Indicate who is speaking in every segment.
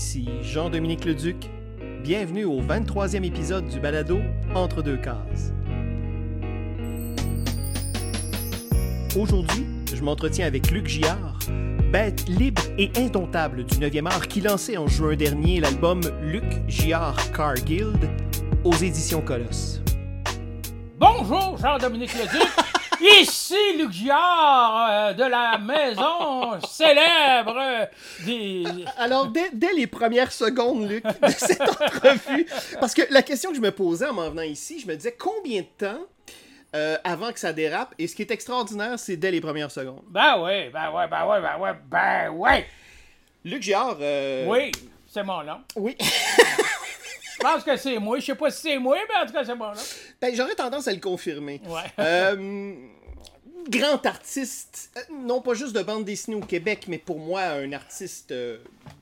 Speaker 1: Ici Jean-Dominique Leduc. Bienvenue au 23e épisode du balado Entre deux cases. Aujourd'hui, je m'entretiens avec Luc Giard, bête libre et indomptable du 9e art qui lançait en juin dernier l'album Luc Giard Car Guild aux éditions Colosse.
Speaker 2: Bonjour, Jean-Dominique Leduc. Ici Luc Giard euh, de la maison célèbre euh, des...
Speaker 1: Alors, dès, dès les premières secondes, Luc, de cette entrevue, parce que la question que je me posais en m'en venant ici, je me disais combien de temps euh, avant que ça dérape, et ce qui est extraordinaire, c'est dès les premières secondes.
Speaker 2: Ben oui, ben ouais, ben ouais, ben ouais, ben ouais.
Speaker 1: Luc Giard, euh,
Speaker 2: Oui, c'est mon nom.
Speaker 1: oui.
Speaker 2: Je pense que c'est moi. Je sais pas si c'est moi, mais en tout cas, c'est mon nom.
Speaker 1: Ben, j'aurais tendance à le confirmer.
Speaker 2: Ouais.
Speaker 1: Euh, grand artiste, euh, non pas juste de bande dessinée au Québec, mais pour moi un artiste euh,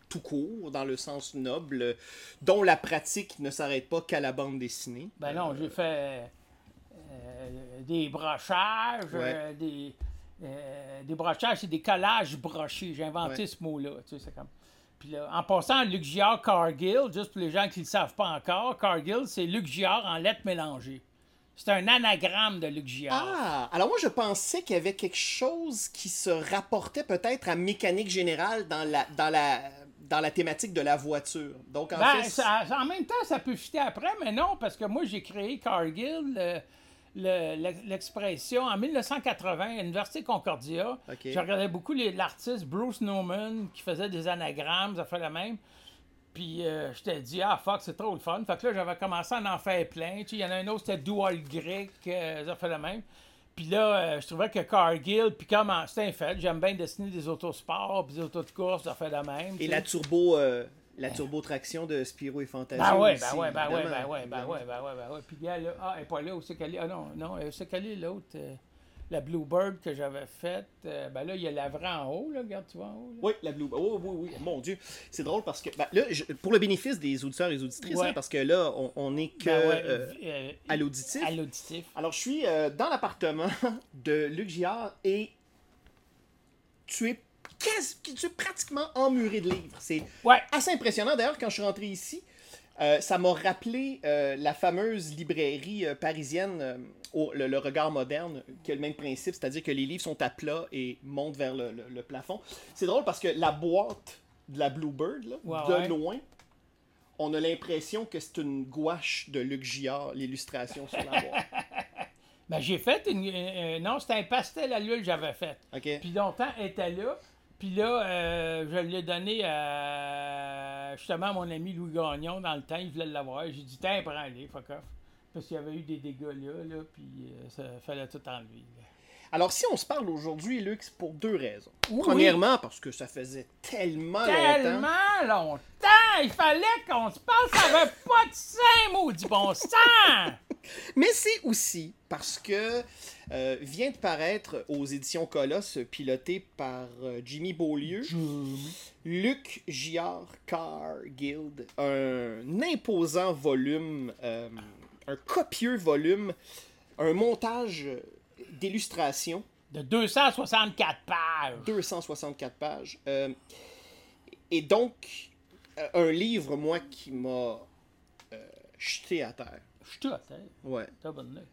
Speaker 1: tout court, dans le sens noble, dont la pratique ne s'arrête pas qu'à la bande dessinée.
Speaker 2: Ben non, j'ai fait des brochages, des, euh, des brochages, c'est des collages brochés. J'ai inventé
Speaker 1: Ouais.
Speaker 2: ce mot-là. Tu sais, c'est comme... Puis là, en passant, Luc Giard Cargill, juste pour les gens qui ne le savent pas encore, Cargill, c'est Luc Giard en lettres mélangées. C'est un anagramme de Luc Giard.
Speaker 1: Ah, alors moi je pensais qu'il y avait quelque chose qui se rapportait peut-être à mécanique générale dans la, dans la, dans la thématique de la voiture. Donc en
Speaker 2: Ben,
Speaker 1: fait,
Speaker 2: ça- en même temps, ça peut fitter après, mais non, parce que moi, j'ai créé Cargill, le- le- le- l'expression, en 1980 à l'Université Concordia. Je regardais beaucoup l'artiste Bruce Nauman qui faisait des anagrammes, ça fait la même. Puis euh, je t'ai dit, ah fuck, c'est trop le fun. Fait que là, j'avais commencé à en faire plein. Tu sais, Il y en a un autre, c'était Dual Greek, euh, ça fait la même. Puis là, euh, je trouvais que Cargill, puis comme c'était un fait, j'aime bien dessiner des autosports, puis des autos de course, ça fait la même. tu
Speaker 1: et
Speaker 2: sais.
Speaker 1: la turbo, euh, la turbo traction de Spiro et Fantasio.
Speaker 2: Ben ouais, ben ouais, ben ouais, ben ouais, ben ouais, ben ouais, ben ouais. Puis là, ah, elle est pas là, où c'est qu'elle est? Ah non, non, c'est qu'elle est l'autre? euh, la Bluebird que j'avais faite. euh, ben là, il y a la vraie en haut, là, regarde, tu vois en haut.
Speaker 1: Oui, la Blue. Oh, oui, oui, mon Dieu. C'est drôle parce que, ben, là, je- pour le bénéfice des auditeurs et des auditrices, hein, parce que là, on, on est que
Speaker 2: Ben
Speaker 1: euh, à l'auditif.
Speaker 2: À l'auditif.
Speaker 1: Alors, je suis dans l'appartement de Luc Giard et tu es, quasi- tu es pratiquement emmuré de livres. C'est
Speaker 2: Ouais,
Speaker 1: assez impressionnant. D'ailleurs, quand je suis rentré ici, euh, ça m'a rappelé euh, la fameuse librairie euh, parisienne, au- le, le regard moderne, qui a le même principe, c'est-à-dire que les livres sont à plat et montent vers le, le- le plafond. C'est drôle parce que la boîte de la Bluebird, là, de
Speaker 2: ouais.
Speaker 1: loin, on a l'impression que c'est une gouache de Luc Giard, l'illustration sur la boîte.
Speaker 2: ben j'ai fait une. non, c'était un pastel à l'huile que j'avais fait. Puis longtemps, elle était là. Puis là, euh, je l'ai donné à justement à mon ami Louis Gagnon dans le temps. Il voulait l'avoir. J'ai dit, tiens, prends-les, fuck off. Parce qu'il y avait eu des dégâts là, là puis euh, ça fallait tout enlever. là.
Speaker 1: Alors, si on se parle aujourd'hui, Luc, c'est pour deux raisons.
Speaker 2: Oui.
Speaker 1: Premièrement, parce que ça faisait tellement, longtemps.
Speaker 2: Tellement longtemps! Il fallait qu'on se parle, ça avait pas de sein, maudit bon sang!
Speaker 1: Mais c'est aussi parce que euh, vient de paraître aux éditions Colosse, piloté par euh, Jimmy Beaulieu, Luc Giard Car Guild, un imposant volume, euh, un copieux volume, un montage d'illustrations,
Speaker 2: De 264 pages.
Speaker 1: 264 pages. et donc, un livre, moi, qui m'a jeté à terre.
Speaker 2: Je suis tout à terre?
Speaker 1: Ouais.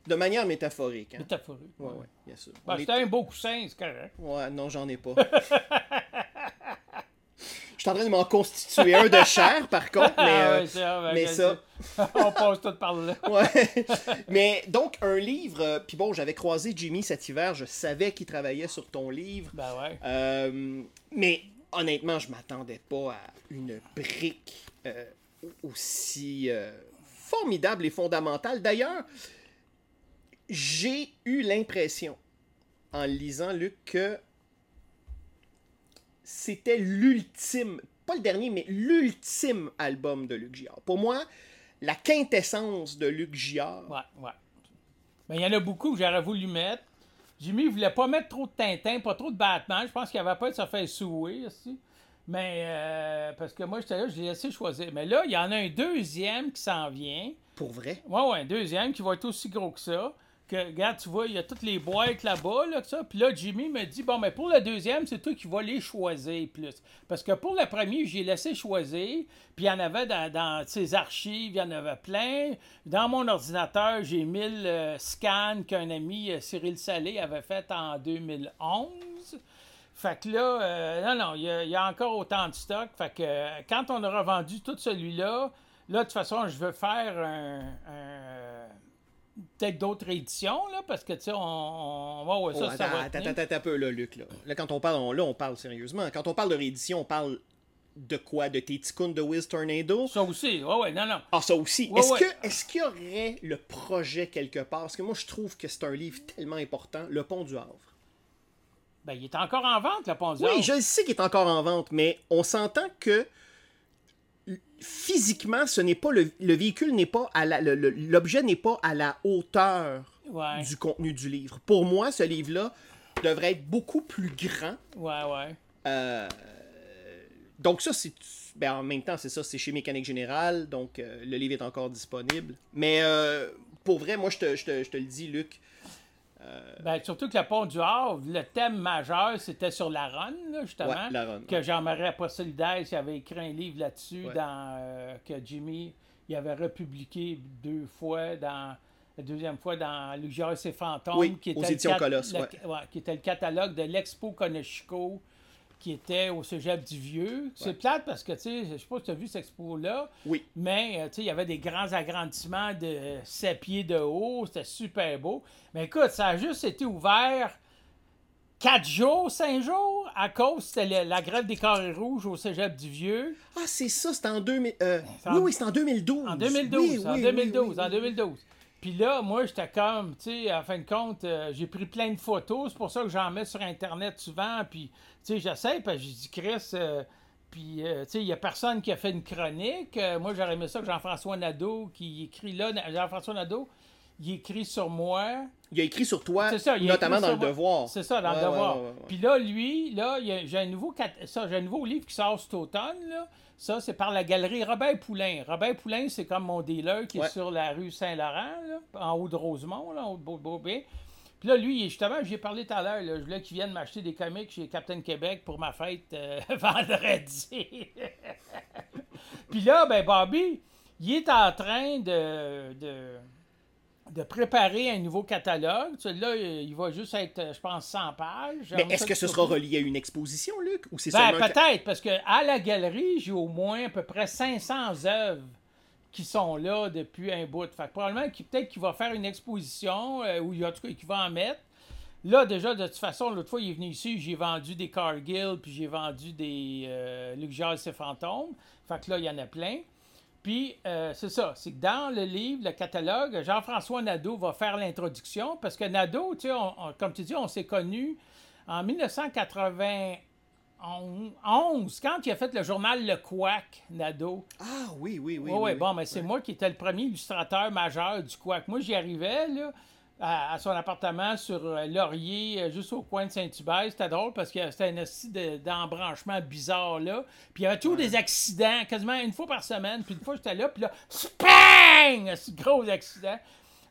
Speaker 1: De manière métaphorique. Hein?
Speaker 2: Métaphorique.
Speaker 1: Ouais, ouais, bien sûr.
Speaker 2: Ben,
Speaker 1: est-
Speaker 2: c'était un beau coussin, c'est correct.
Speaker 1: Ouais, non, j'en ai pas. Je suis en train de m'en constituer un de chair, par contre, mais,
Speaker 2: Ah
Speaker 1: euh,
Speaker 2: ouais, ça, ben,
Speaker 1: mais ça-.
Speaker 2: On passe tout par là.
Speaker 1: ouais. mais donc, un livre, euh, puis bon, j'avais croisé Jimmy cet hiver, je savais qu'il travaillait sur ton livre,
Speaker 2: Ben ouais.
Speaker 1: Euh, mais honnêtement, je m'attendais pas à une brique euh, aussi formidable et fondamentale. D'ailleurs, j'ai eu l'impression, en lisant, Luc, que c'était l'ultime, pas le dernier, mais l'ultime album de Luc Giard. Pour moi, la quintessence de Luc Giard.
Speaker 2: Ouais, ouais. Ben, il y en a beaucoup que j'aurais voulu mettre. Jimmy voulait pas mettre trop de Tintin, pas trop de Batman. Je pense qu'il avait pas de se faire souer aussi. Mais euh, parce que moi, j'étais là, je l'ai laissé choisir. Mais là, il y en a un deuxième qui s'en vient.
Speaker 1: Pour vrai?
Speaker 2: Ouais, ouais, un deuxième qui va être aussi gros que ça. que, regarde, tu vois, il y a toutes les boîtes là-bas, là, ça. Puis là, Jimmy me dit, bon, mais pour le deuxième, c'est toi qui vas les choisir plus. Parce que pour le premier, j'ai laissé choisir, puis il y en avait dans, dans ses archives, il y en avait plein. Dans mon ordinateur, j'ai mis le scan qu'un ami, euh, Cyril Salé, avait fait en 2011. Fait que là, euh, non, non, il y, a, il y, a encore autant de stock. Fait que euh, quand on aura vendu tout celui-là, là, de toute façon, je veux faire un, un peut-être d'autres éditions, là, parce que, tu sais, on, on, va... Ouais, ça,
Speaker 1: Oh,
Speaker 2: ça va
Speaker 1: attends, attends, attends un peu, là, Luc. Là, Là, quand on parle, on, là, on parle sérieusement. Quand on parle de réédition, on parle de quoi? De tes ticounes de Wiz Tornado?
Speaker 2: Ça aussi, ouais, ouais, non, non.
Speaker 1: Ah, ça aussi.
Speaker 2: Ouais,
Speaker 1: est-ce,
Speaker 2: ouais.
Speaker 1: que, est-ce qu'il y aurait le projet quelque part? Parce que moi, je trouve que c'est un livre tellement important, Le Pont du Havre.
Speaker 2: Ben, il est encore en vente, le Pont du
Speaker 1: Oui, je sais qu'il est encore en vente, mais on s'entend que physiquement, ce n'est pas le, le véhicule n'est pas à la, l'objet n'est pas à la hauteur
Speaker 2: Ouais,
Speaker 1: du contenu du livre. Pour moi, ce livre-là devrait être beaucoup plus grand.
Speaker 2: ouais, ouais.
Speaker 1: Euh, donc ça, c'est ben, en même temps, c'est ça, c'est chez Mécanique Générale, donc euh, le livre est encore disponible. Mais euh, pour vrai, moi, je te, je te- je te le dis, Luc.
Speaker 2: Ben, surtout que le Pont du Havre, le thème majeur, c'était sur la run, là, justement.
Speaker 1: Ouais, la run,
Speaker 2: Que Jean-Marie Solidaire avait écrit un livre là-dessus,
Speaker 1: Ouais.
Speaker 2: dans, euh, que Jimmy il avait republié deux fois dans. La deuxième fois dans Gérard et ses fantômes,
Speaker 1: Oui,
Speaker 2: qui, était le cat-
Speaker 1: Colosse,
Speaker 2: qui était le catalogue de l'Expo Conechico, qui était au Cégep du Vieux. C'est plate parce que, tu sais, je sais pas si tu as vu cette expo-là,
Speaker 1: Oui.
Speaker 2: mais, euh, tu sais, il y avait des grands agrandissements de 7 pieds de haut. C'était super beau. Mais écoute, ça a juste été ouvert 4 jours, 5 jours, à cause, c'était la, grève des carrés rouges au cégep du Vieux.
Speaker 1: Ah, c'est ça, c'était en 2000. euh,
Speaker 2: en-
Speaker 1: Oui, oui, c'est en 2012.
Speaker 2: En 2012,
Speaker 1: Oui,
Speaker 2: en
Speaker 1: oui,
Speaker 2: 2012,
Speaker 1: oui, oui,
Speaker 2: en
Speaker 1: oui.
Speaker 2: 2012. Puis là, moi, j'étais comme, tu sais, en fin de compte, euh, j'ai pris plein de photos. C'est pour ça que j'en mets sur Internet souvent. Puis, tu sais, j'essaie, puis j'ai dit, Chris, euh, puis, euh, tu sais, il n'y a personne qui a fait une chronique. Moi, j'aurais aimé ça que Jean-François Nadeau, qui écrit là, Jean-François Nadeau, il écrit sur moi.
Speaker 1: Il a écrit sur toi,
Speaker 2: ça,
Speaker 1: notamment dans le
Speaker 2: moi.
Speaker 1: Devoir.
Speaker 2: C'est ça, dans
Speaker 1: Ouais,
Speaker 2: le devoir.
Speaker 1: ouais.
Speaker 2: Puis là, lui, là, j'ai un nouveau ça, j'ai un nouveau livre qui sort cet automne. Là. Ça, c'est par la galerie Robert Poulain. Robert Poulain, c'est comme mon dealer qui
Speaker 1: Ouais.
Speaker 2: est sur la rue Saint-Laurent, là, en haut de Rosemont, là, en haut de Beau-Beaubé. Puis là, lui, justement, j'ai parlé tout à l'heure, là, je voulais qu'il vienne m'acheter des comics chez Captain Québec pour ma fête euh, vendredi. Puis là, ben Bobby, il est en train de, de, de préparer un nouveau catalogue. Celui-là, il va juste être, je pense, 100 pages.
Speaker 1: Mais est-ce que ce sera relié à une exposition, Luc Ou c'est
Speaker 2: Ben,
Speaker 1: seulement.
Speaker 2: peut-être, parce que à la galerie, j'ai au moins à peu près 500 œuvres qui sont là depuis un bout. Fait que probablement qu'il peut-être qu'il va faire une exposition, euh, ou en tout cas qu'il va en mettre. Là, déjà, de toute façon, l'autre fois, il est venu ici, j'ai vendu des Cargill, puis j'ai vendu des euh, Luc et Fantômes. Fait que là, il y en a plein. Puis, euh, c'est ça, c'est que dans le livre, le catalogue, Jean-François Nadeau va faire l'introduction, parce que Nadeau, tu sais, on- on- comme tu dis, on s'est connus en 1991, quand il a fait le journal Le Quack, Nadeau.
Speaker 1: Ah oui, oui, oui.
Speaker 2: Oui,
Speaker 1: oui.
Speaker 2: bon, mais c'est moi qui étais le premier illustrateur majeur du Quack. Moi, j'y arrivais, là, à, à son appartement sur euh, Laurier, euh, juste au coin de Saint-Hubert. C'était drôle parce que c'était un aussi d'embranchement bizarre, là. Puis il y avait toujours des accidents, quasiment une fois par semaine. Puis une fois, j'étais là, puis là, spang! Gros accident.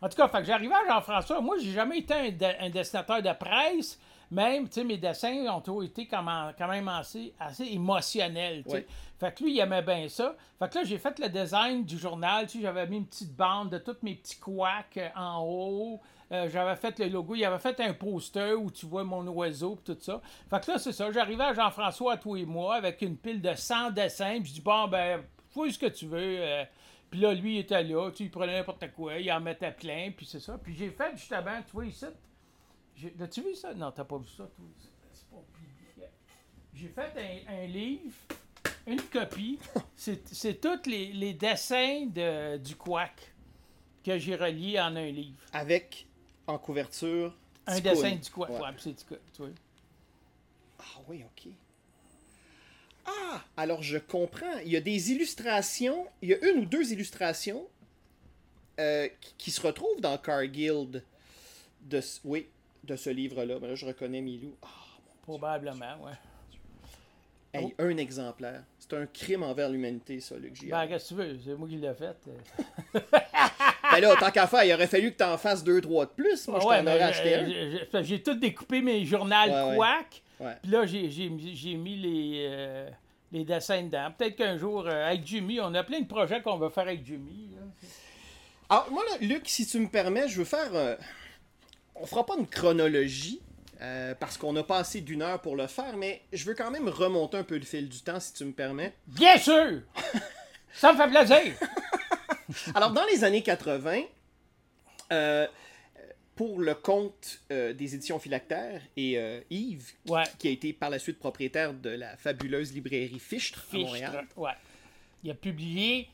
Speaker 2: En tout cas, fait que j'arrivais à Jean-François. Moi, j'ai jamais été un, de- un dessinateur de presse. Même, tu sais, mes dessins ont toujours été quand même, quand même assez, assez émotionnels, tu sais. Fait que lui, il aimait bien ça. Fait que là, j'ai fait le design du journal. Tu sais, j'avais mis une petite bande de tous mes petits couacs euh, en haut. Euh, j'avais fait le logo. Il avait fait un poster où tu vois mon oiseau et tout ça. Fait que là, c'est ça. J'arrivais à Jean-François à tous les mois avec une pile de 100 dessins. Puis je dis, bon, ben, fais ce que tu veux. euh. Puis là, lui, il était là. Tu sais, il prenait n'importe quoi. Il en mettait plein. Puis c'est ça. Puis j'ai fait justement, tu vois ici. As-tu vu ça? Non, t'as pas vu ça, toi. C'est pas public. J'ai fait un, un livre, une copie. C'est tous les, les dessins de, du Quack que j'ai reliés en un livre.
Speaker 1: Avec, en couverture.
Speaker 2: Un dessin du.
Speaker 1: Ouais.
Speaker 2: Ouais, c'est tu vois.
Speaker 1: Ah oui, ok. Ah, alors je comprends. Il y a des illustrations, il y a une ou deux illustrations euh, qui, qui se retrouvent dans Cargill de, ce- oui, de ce livre-là. Ben là, je reconnais Milou. Ah,
Speaker 2: Probablement, ouais.
Speaker 1: hey, un exemplaire. C'est un crime envers l'humanité, ça, Luc.
Speaker 2: Ben, qu'est-ce que tu veux? C'est moi qui l'ai fait.
Speaker 1: Ben là, tant qu'à faire, il aurait fallu que t'en fasses deux, trois de plus. Moi, je t'en
Speaker 2: mais,
Speaker 1: aurais acheté
Speaker 2: euh,
Speaker 1: un.
Speaker 2: j'ai- tout découpé mes journaux
Speaker 1: Ouais.
Speaker 2: Puis là, j'ai- mis les, euh, les dessins dedans. Peut-être qu'un jour, euh, avec Jimmy, on a plein de projets qu'on veut faire avec Jimmy. là.
Speaker 1: Alors, moi, là, Luc, si tu me permets, je veux faire. euh, On fera pas une chronologie. euh, parce qu'on n'a pas assez d'une heure pour le faire, mais je veux quand même remonter un peu le fil du temps, si tu me permets.
Speaker 2: Bien sûr! Ça me fait plaisir!
Speaker 1: Alors, dans les années 80, euh, pour le compte euh, des éditions Philactère et euh, Yves, qui,
Speaker 2: Ouais.
Speaker 1: qui a été par la suite propriétaire de la fabuleuse librairie Fichtre à Montréal.
Speaker 2: ouais. Il a publié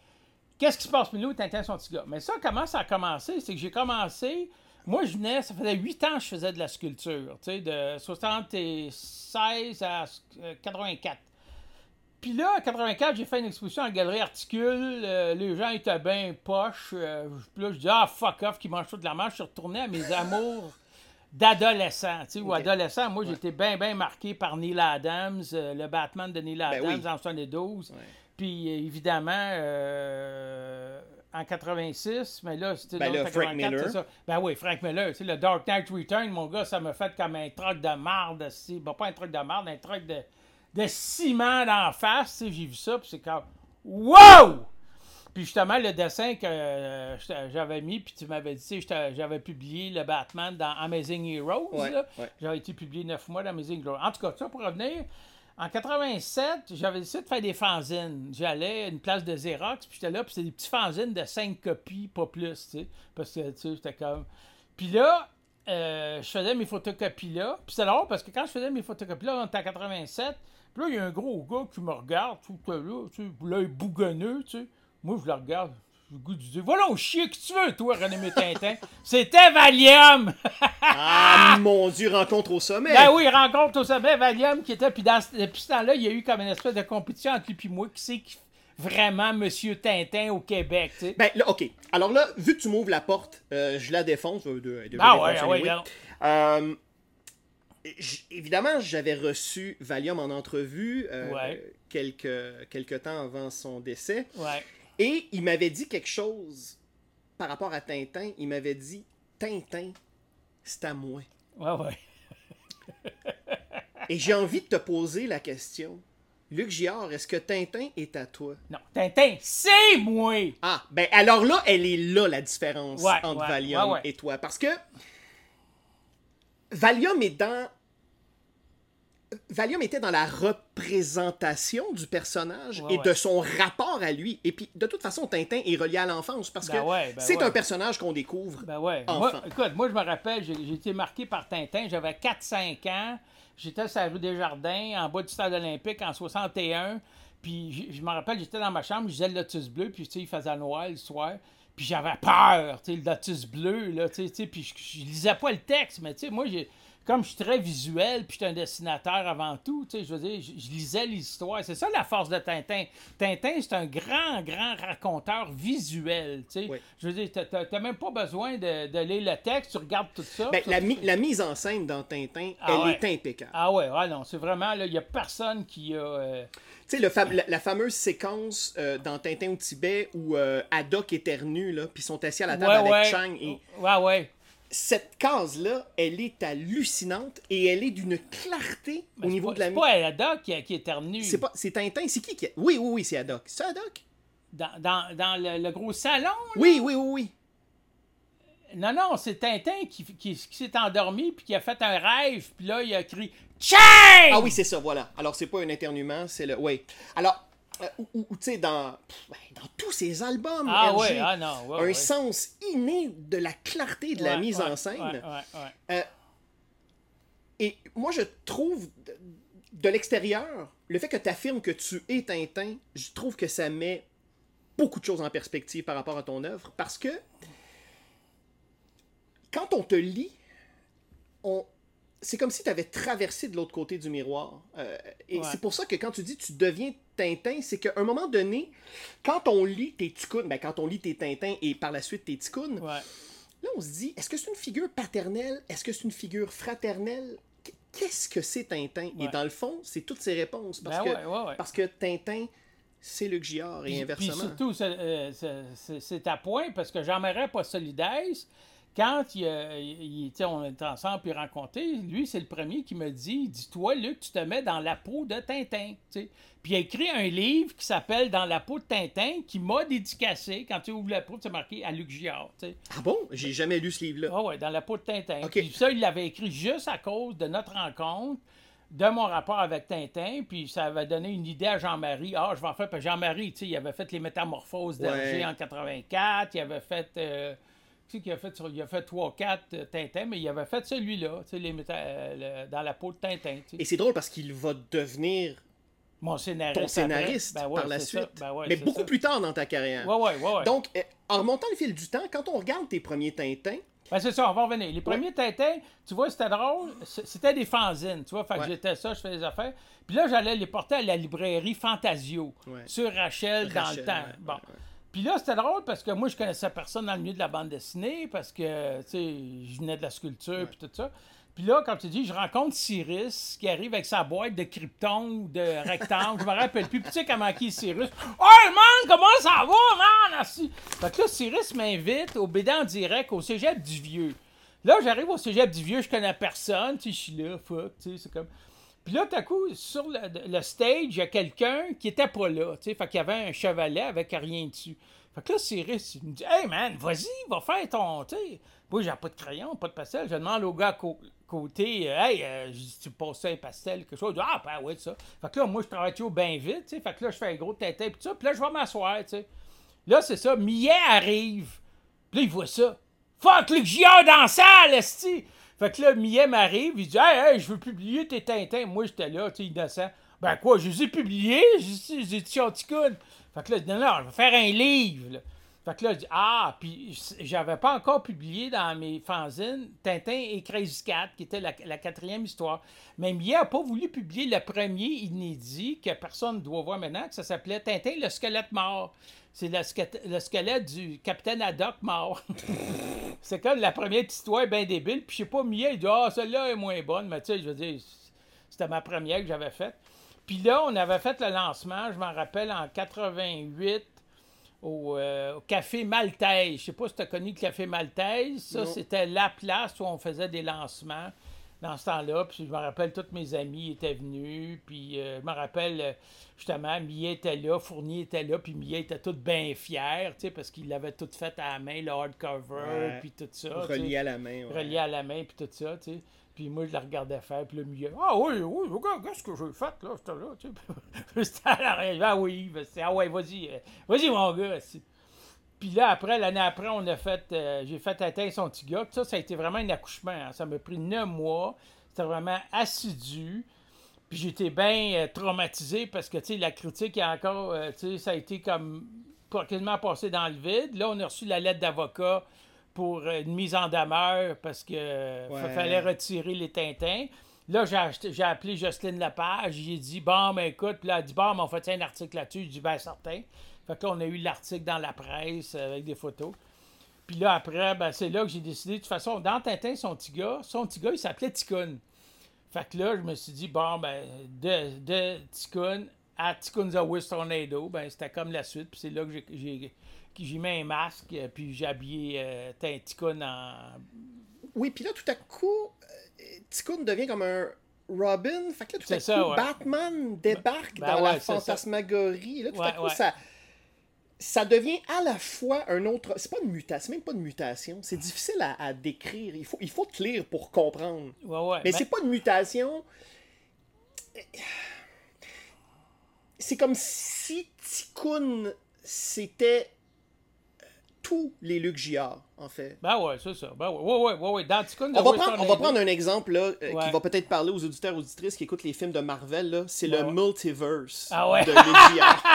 Speaker 2: Qu'est-ce qui se passe, Milou, Tintin, son petit gars. Mais ça, comment ça a commencé? C'est que j'ai commencé. Moi, je venais, ça faisait 8 ans que je faisais de la sculpture, tu sais, de 76 à euh, 84. Puis là, en 84, j'ai fait une exposition en galerie Articule. euh, les gens étaient bien poches. euh, puis là, je dis, ah, fuck off, qui mange tout de la manche. Je suis retourné à mes amours d'adolescent, tu sais, ou adolescent. Moi, j'étais bien, bien marqué par Neil Adams, euh, le Batman de Neil Adams
Speaker 1: Ben oui.
Speaker 2: en 72.
Speaker 1: Ouais.
Speaker 2: Puis évidemment, euh, en 86, mais là, c'était
Speaker 1: Ben là, Frank
Speaker 2: 84,
Speaker 1: Miller.
Speaker 2: c'est ça. Ben oui, Frank Miller. Tu sais, le Dark Knight Return, mon gars, ça m'a fait comme un truc de marde. si- Bon, pas un truc de marde, un truc de, de ciment d'en face. J'ai vu ça, puis c'est comme Wow! Puis justement, le dessin que euh, j'avais mis, puis tu m'avais dit, j'avais publié le Batman dans Amazing Heroes.
Speaker 1: Ouais,
Speaker 2: là.
Speaker 1: ouais.
Speaker 2: J'avais été publié neuf mois dans Amazing Heroes. En tout cas, ça pour revenir, en 87, j'avais décidé de faire des fanzines. J'allais à une place de Xerox, puis j'étais là, puis c'était des petits fanzines de 5 copies, pas plus, tu sais. Parce que, tu sais, j'étais comme. Puis là, euh, je faisais mes photocopies là. Puis c'est drôle parce que quand je faisais mes photocopies là, on était en 87. Puis là, il y a un gros gars qui me regarde, tout là, tu sais, l'œil bougonneux, tu sais. Moi, je le regarde. Le goût de dire Voilà, au chier, que tu veux, toi, René Métintin C'était Valium
Speaker 1: Ah, mon Dieu, rencontre au sommet!
Speaker 2: Ben oui, rencontre au sommet Valium qui était. Puis dans depuis ce temps-là, il y a eu comme une espèce de compétition entre lui et moi qui c'est qui- vraiment Monsieur Tintin au Québec, tu sais.
Speaker 1: Ben là, ok. Alors là, vu que tu m'ouvres la porte, euh, je la défonce. euh, de- de-
Speaker 2: Ah ouais, ah ouais,
Speaker 1: oui.
Speaker 2: non.
Speaker 1: Euh, évidemment, j'avais reçu Valium en entrevue euh,
Speaker 2: Ouais.
Speaker 1: quelques, quelques temps avant son décès.
Speaker 2: Ouais.
Speaker 1: Et il m'avait dit quelque chose par rapport à Tintin. Il m'avait dit Tintin, c'est à moi.
Speaker 2: Ouais, ouais.
Speaker 1: Et j'ai envie de te poser la question. Luc Giard, est-ce que Tintin est à toi?
Speaker 2: Non, Tintin, c'est moi!
Speaker 1: Ah, ben alors là, elle est là la différence
Speaker 2: Ouais,
Speaker 1: entre
Speaker 2: ouais,
Speaker 1: Valium
Speaker 2: ouais,
Speaker 1: et toi. Parce que Valium est dans. Valium était dans la représentation du personnage
Speaker 2: Ouais,
Speaker 1: et
Speaker 2: ouais.
Speaker 1: de son rapport à lui. Et puis, de toute façon, Tintin est relié à l'enfance parce
Speaker 2: Ben
Speaker 1: que
Speaker 2: ouais, ben
Speaker 1: c'est un personnage qu'on découvre.
Speaker 2: Ben ouais.
Speaker 1: Enfant.
Speaker 2: Moi, écoute, moi, je me rappelle, j'ai été marqué par Tintin. J'avais 4-5 ans. J'étais sur la rue des Jardins, en bas du stade olympique, en 61. Puis je, je me rappelle, j'étais dans ma chambre, je disais le Lotus bleu, puis tu sais, il faisait noir le soir. Puis j'avais peur, tu sais, le Lotus bleu, là, tu sais, tu sais, puis je, je lisais pas le texte, mais tu sais, moi, j'ai, comme je suis très visuel, puis je suis un dessinateur avant tout, tu sais, je veux dire, je, je lisais l'histoire. C'est ça la force de Tintin. Tintin, c'est un grand, grand raconteur visuel, tu sais.
Speaker 1: Oui.
Speaker 2: Je veux dire, t'as- même pas besoin de, de lire le texte, tu regardes tout ça.
Speaker 1: Ben, la, mi- mise en scène dans Tintin,
Speaker 2: Ah
Speaker 1: elle
Speaker 2: ouais.
Speaker 1: est impeccable.
Speaker 2: Ah ouais, ouais, non, c'est vraiment, là, il y a personne qui a... euh,
Speaker 1: Tu sais, la, la fameuse séquence euh, dans Tintin au Tibet où euh, Haddock éternue, là, puis ils sont assis à la table
Speaker 2: ouais,
Speaker 1: avec
Speaker 2: ouais.
Speaker 1: Chang. Et
Speaker 2: Ouais, ouais.
Speaker 1: Cette case-là, elle est hallucinante et elle est d'une clarté
Speaker 2: Mais
Speaker 1: au
Speaker 2: c'est
Speaker 1: niveau
Speaker 2: pas-
Speaker 1: de la
Speaker 2: C'est pas Haddock qui, qui éternue.
Speaker 1: C'est pas, c'est Tintin, c'est qui qui. Oui, oui, oui, c'est Haddock. C'est Haddock?
Speaker 2: Dans, dans, dans le, le gros salon, là?
Speaker 1: Oui, oui, oui, oui.
Speaker 2: Non, non, c'est Tintin qui, qui, qui s'est endormi puis qui a fait un rêve, puis là, il a crié Chang!
Speaker 1: Ah oui, c'est ça, voilà. Alors, c'est pas un éternuement, c'est le. Oui. Alors, ou, ou- tu sais, dans, ben, dans tous ces albums,
Speaker 2: Ah ouais, ah non, ouais,
Speaker 1: un
Speaker 2: ouais.
Speaker 1: sens inné de la clarté de la mise en scène.
Speaker 2: ouais.
Speaker 1: Et moi, je trouve, de, de l'extérieur, le fait que tu affirmes que tu es Tintin, je trouve que ça met beaucoup de choses en perspective par rapport à ton œuvre, parce que quand on te lit, on... c'est comme si tu avais traversé de l'autre côté du miroir. Euh, et
Speaker 2: Ouais.
Speaker 1: c'est pour ça que quand tu dis tu deviens Tintin, c'est qu'à un moment donné, quand on lit tes ticounes, ben quand on lit tes Tintins et par la suite tes ticounes,
Speaker 2: Ouais.
Speaker 1: Là, on se dit, est-ce que c'est une figure paternelle? Est-ce que c'est une figure fraternelle? Qu- Qu'est-ce que c'est Tintin? Et dans le fond, c'est toutes ces réponses. Parce,
Speaker 2: Ben
Speaker 1: que, parce que Tintin c'est Luc Giard et
Speaker 2: Puis-
Speaker 1: inversement.
Speaker 2: Puis surtout, c'est, euh, c'est- à point parce que Jean-Marie pas solidaire. Quand il, euh, il- on est ensemble puis rencontré, lui, c'est le premier qui me dit Dis-toi, Luc, tu te mets dans la peau de Tintin. Puis il a écrit un livre qui s'appelle Dans la peau de Tintin qui m'a dédicacé. Quand tu ouvres la peau, c'est marqué à Luc Giard.
Speaker 1: Ah bon? J'ai jamais lu ce livre-là.
Speaker 2: Ah ouais, dans la peau de Tintin.
Speaker 1: Ok.
Speaker 2: Puis ça, il l'avait écrit juste à cause de notre rencontre, de mon rapport avec Tintin, puis ça avait donné une idée à Jean-Marie. Ah, je vais en faire, Jean-Marie, tu sais, il avait fait les métamorphoses d'Hergé
Speaker 1: Ouais.
Speaker 2: en 84, il avait fait... euh, sais qu'il a fait, il a fait 3-4 euh, Tintin, mais il avait fait celui-là, tu sais, les euh, le- dans la peau de Tintin, tu sais.
Speaker 1: Et c'est drôle parce qu'il va devenir
Speaker 2: Mon scénariste.
Speaker 1: ton scénariste
Speaker 2: Ben ouais,
Speaker 1: par la suite.
Speaker 2: Ben ouais,
Speaker 1: mais beaucoup
Speaker 2: ça.
Speaker 1: plus tard dans ta carrière.
Speaker 2: Ouais.
Speaker 1: Donc, euh, en remontant le fil du temps, quand on regarde tes premiers Tintins,
Speaker 2: Ben, c'est ça, on va revenir. Les premiers Tintins, tu vois, c'était drôle. C'était des fanzines, tu vois. Fait que j'étais ça, je faisais des affaires. Puis là, j'allais les porter à la librairie Fantasio, sur Rachel, dans le temps. bon. Puis là, c'était drôle parce que moi, je connaissais personne dans le milieu de la bande dessinée parce que, tu sais, je venais de la sculpture puis tout ça. Puis là, comme tu dis, je rencontre Cyrus qui arrive avec sa boîte de krypton de rectangle. je me rappelle plus. Puis tu sais comment qui Cyrus? Hey man, comment ça va, man? Fait que là, Cyrus m'invite au BD en direct au cégep du Vieux. Là, j'arrive au cégep du Vieux, je connais personne. Tu sais, je suis là, fuck, tu sais, c'est comme. Puis là, tout coup, sur le, le stage, il y a quelqu'un qui était pas là. Fait qu'il y avait un chevalet avec rien dessus. Fait que là, Cyrus, il me dit Hey man, vas-y, va faire ton. Sais, moi, j'ai pas de crayon, pas de pastel. Je demande au gars à côté Hey, euh, tu passes un pastel, quelque chose. Dit, ah, ben ouais, ça. Fait que là, moi, je travaille toujours bien vite. Sais, fait que là, je fais un gros tête puis ça. Puis là, je vais m'asseoir. Là, c'est ça. Millet arrive. Puis là, il voit ça. Fuck, Giard dans la salle, esti! Fait que là, Millet m'arrive, il dit Hey, hey, je veux publier tes Tintins. Moi, j'étais là, tu sais, innocent. Ben quoi, je les ai publiés, j'ai dit. Fait que là, non, non, je vais faire un livre. Fait que là, je dis Ah, puis j'avais pas encore publié dans mes fanzines Tintin et Crazy Cat, qui était la, la quatrième histoire. Mais Millet n'a pas voulu publier le premier inédit que personne ne doit voir maintenant, que ça s'appelait Tintin le squelette mort. C'est le, squelette- le squelette du capitaine Haddock mort. c'est comme la première histoire bien débile. Puis je sais pas, Millet, il dit Ah, celle-là est moins bonne. Mais tu sais, je veux dire, c'était ma première que j'avais faite. Puis là, on avait fait le lancement, je m'en rappelle, en 88 au, euh, au Café Maltaise. Je sais pas si tu as connu le Café Maltaise. Ça, c'était la place où on faisait des lancements dans ce temps-là. Puis je me rappelle, tous mes amis étaient venus. Puis euh, je me rappelle, euh, justement, Millet était là, Fournier était là. Puis Millet était tout bien fier, tu sais, parce qu'il l'avait tout fait à la main, le hardcover, puis tout ça.
Speaker 1: relié à la main. ouais.
Speaker 2: relié à la main, puis tout ça, tu sais. Puis moi, je la regardais faire, puis le milieu, ah oui, oui, regarde, qu'est-ce que j'ai fait, là, c'était là, tu sais. À ah oui, ben, ah ouais, vas-y, euh, vas-y, mon gars, Puis là, après, l'année après, on a fait, euh, j'ai fait atteindre son petit gars. Ça, ça a été vraiment un accouchement. hein. Ça m'a pris neuf mois. C'était vraiment assidu. Puis j'étais bien euh, traumatisé parce que, tu sais, la critique est encore, tu sais, ça a été comme quasiment passé dans le vide. Là, on a reçu la lettre d'avocat pour euh, une mise en demeure parce que euh,
Speaker 1: Ouais.
Speaker 2: fallait retirer les Tintins. Là, j'ai, appelé Jocelyne Lepage. J'ai dit, bon, ben écoute, puis là, elle dit, bon, on fait un article là-dessus. J'ai dit, ben certain. Fait que là, on a eu l'article dans la presse avec des photos. Puis là, après, ben, c'est là que j'ai décidé. De toute façon, dans Tintin, son petit gars, son petit gars, il s'appelait Ticoun. Fait que là, je me suis dit, bon, ben, de, de Ticoun à Ticoun's Always Tornado, ben, c'était comme la suite. Puis c'est là que j'ai, j'ai mis un masque, euh, puis j'ai habillé euh, en.
Speaker 1: Oui, puis là, tout à coup, euh, Ticoun devient comme un Robin. Fait que là, tout à
Speaker 2: ça,
Speaker 1: coup,
Speaker 2: ouais.
Speaker 1: Batman débarque
Speaker 2: Ben
Speaker 1: dans
Speaker 2: ouais,
Speaker 1: la
Speaker 2: ça.
Speaker 1: fantasmagorie. Là, tout à coup, ça, ça devient à la fois un autre. C'est pas une mutation, c'est même pas une mutation. C'est difficile à, à décrire. Il faut, il faut te lire pour comprendre.
Speaker 2: Ouais, ouais.
Speaker 1: Mais
Speaker 2: ben-
Speaker 1: c'est pas une mutation. C'est comme si Tikkun, c'était euh, tous les Luc Giard, en fait.
Speaker 2: Ben ouais, c'est ça. Ben ouais, ouais, ouais, ouais. Dans Ticoun,
Speaker 1: On va, prendre, on va prendre un exemple là, euh,
Speaker 2: Ouais.
Speaker 1: qui va peut-être parler aux auditeurs auditrices qui écoutent les films de Marvel. là. C'est
Speaker 2: Ouais,
Speaker 1: le
Speaker 2: ouais.
Speaker 1: multiverse
Speaker 2: Ah
Speaker 1: de Luc Giard.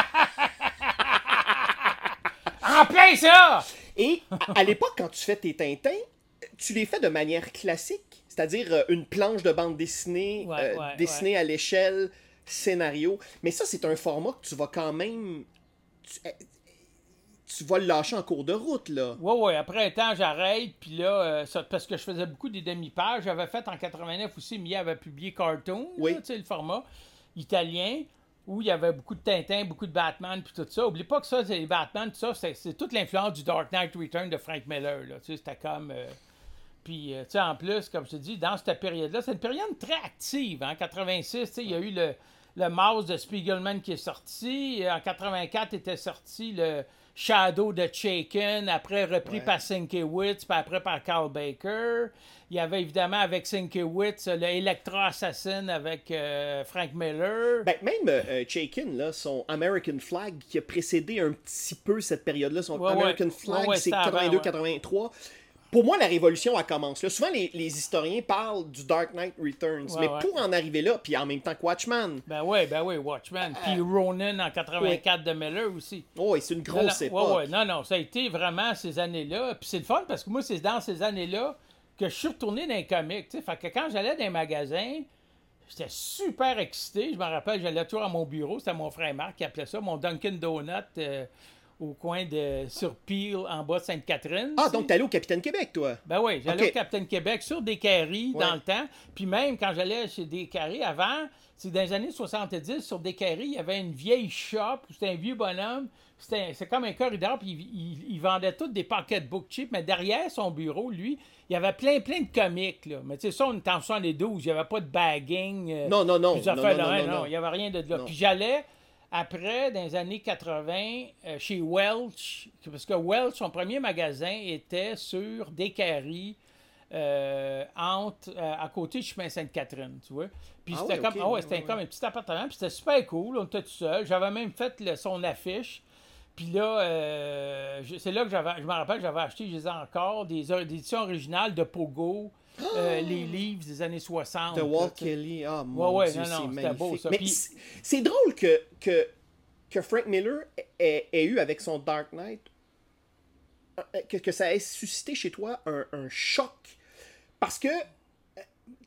Speaker 2: En plein ça!
Speaker 1: Et à, à l'époque, quand tu fais tes Tintins, tu les fais de manière classique, c'est-à-dire euh, une planche de bande dessinée, euh, dessinée à l'échelle, scénario. Mais ça, c'est un format que tu vas quand même. Tu, vas le lâcher en cours de route, là.
Speaker 2: Ouais, ouais, après un temps, j'arrête, puis là, euh, ça- parce que je faisais beaucoup des demi-pages, j'avais fait en 89 aussi, Mia avait publié Cartoon,
Speaker 1: Oui.
Speaker 2: tu sais, le format italien. où il y avait beaucoup de Tintin, beaucoup de Batman, puis tout ça. Oublie pas que ça, c'est les Batman, tout ça, c'est, toute l'influence du Dark Knight Return de Frank Miller. Là. Tu sais, c'était comme. euh, puis, euh, tu sais, en plus, comme je te dis, dans cette période-là, c'est une période très active. En 86, tu sais, il y a eu le, le Mouse de Spiegelman qui est sorti. En 84 était sorti le Shadow de Shaken, après repris
Speaker 1: Ouais.
Speaker 2: par Sienkiewicz, puis après par Carl Baker. Il y avait évidemment avec Sienkiewicz le Electra Assassin avec euh, Frank Miller.
Speaker 1: Ben, même euh, Chaikin, là, son American Flag, qui a précédé un petit peu cette période-là, son
Speaker 2: Ouais.
Speaker 1: American Flag,
Speaker 2: Ouais,
Speaker 1: c'est
Speaker 2: c'était avant,
Speaker 1: 82-83. Pour moi, la révolution, elle commence là. Souvent, les, les historiens parlent du Dark Knight Returns,
Speaker 2: Ouais,
Speaker 1: mais
Speaker 2: ouais.
Speaker 1: pour en arriver là, puis en même temps que Watchman,
Speaker 2: Ben oui, ben oui, Watchmen. Puis Ronin en 84 de Miller aussi.
Speaker 1: oh, et c'est une grosse époque.
Speaker 2: non, non, ça a été vraiment ces années-là. Puis c'est le fun parce que moi, c'est dans ces années-là que je suis retourné dans les comics. Fait que quand j'allais dans les magasins, j'étais super excité. Je me rappelle, j'allais toujours à mon bureau. C'était mon frère Marc qui appelait ça mon Dunkin' Donut euh, au coin de sur Peel en bas de Sainte-Catherine.
Speaker 1: Ah, donc allé au Capitaine Québec, toi?
Speaker 2: Ben oui, j'allais au Capitaine Québec sur des carrés
Speaker 1: Ouais.
Speaker 2: dans le temps. Puis même quand j'allais chez des carrés avant, c'est dans les années 70, sur des carrés, il y avait une vieille shop, où c'était un vieux bonhomme. C'était c'est comme un corridor, puis il, il- il vendait tous des pocketbooks cheap. Mais derrière son bureau, lui, il y avait plein, plein de comics. Là. Mais tu sais, ça, on était en 72, il n'y avait pas de bagging. euh,
Speaker 1: Non, non, non. non, non, non,
Speaker 2: non,
Speaker 1: non.
Speaker 2: il n'y avait rien de là. Puis j'allais, après, dans les années 80, euh, chez Welch, parce que Welch, son premier magasin était sur Descaries, euh, entre, euh, à côté du chemin Sainte-Catherine, tu vois. Puis
Speaker 1: Ah
Speaker 2: c'était comme, ouais,
Speaker 1: ouais,
Speaker 2: comme un petit appartement, puis c'était super cool, on était tout seul. J'avais même fait le- son affiche. Puis là, euh, c'est là que j'avais, je me rappelle, j'avais acheté, je les ai encore, des, des éditions originales de Pogo, euh, les livres des années 60.
Speaker 1: De
Speaker 2: là,
Speaker 1: Walt. Kelly, ah mon
Speaker 2: ouais,
Speaker 1: Dieu,
Speaker 2: non, non,
Speaker 1: c'est
Speaker 2: beau, ça.
Speaker 1: Mais
Speaker 2: Puis-
Speaker 1: c'est- drôle que, que, que Frank Miller ait, ait eu avec son Dark Knight, euh, que, que ça ait suscité chez toi un, un choc. Parce que euh,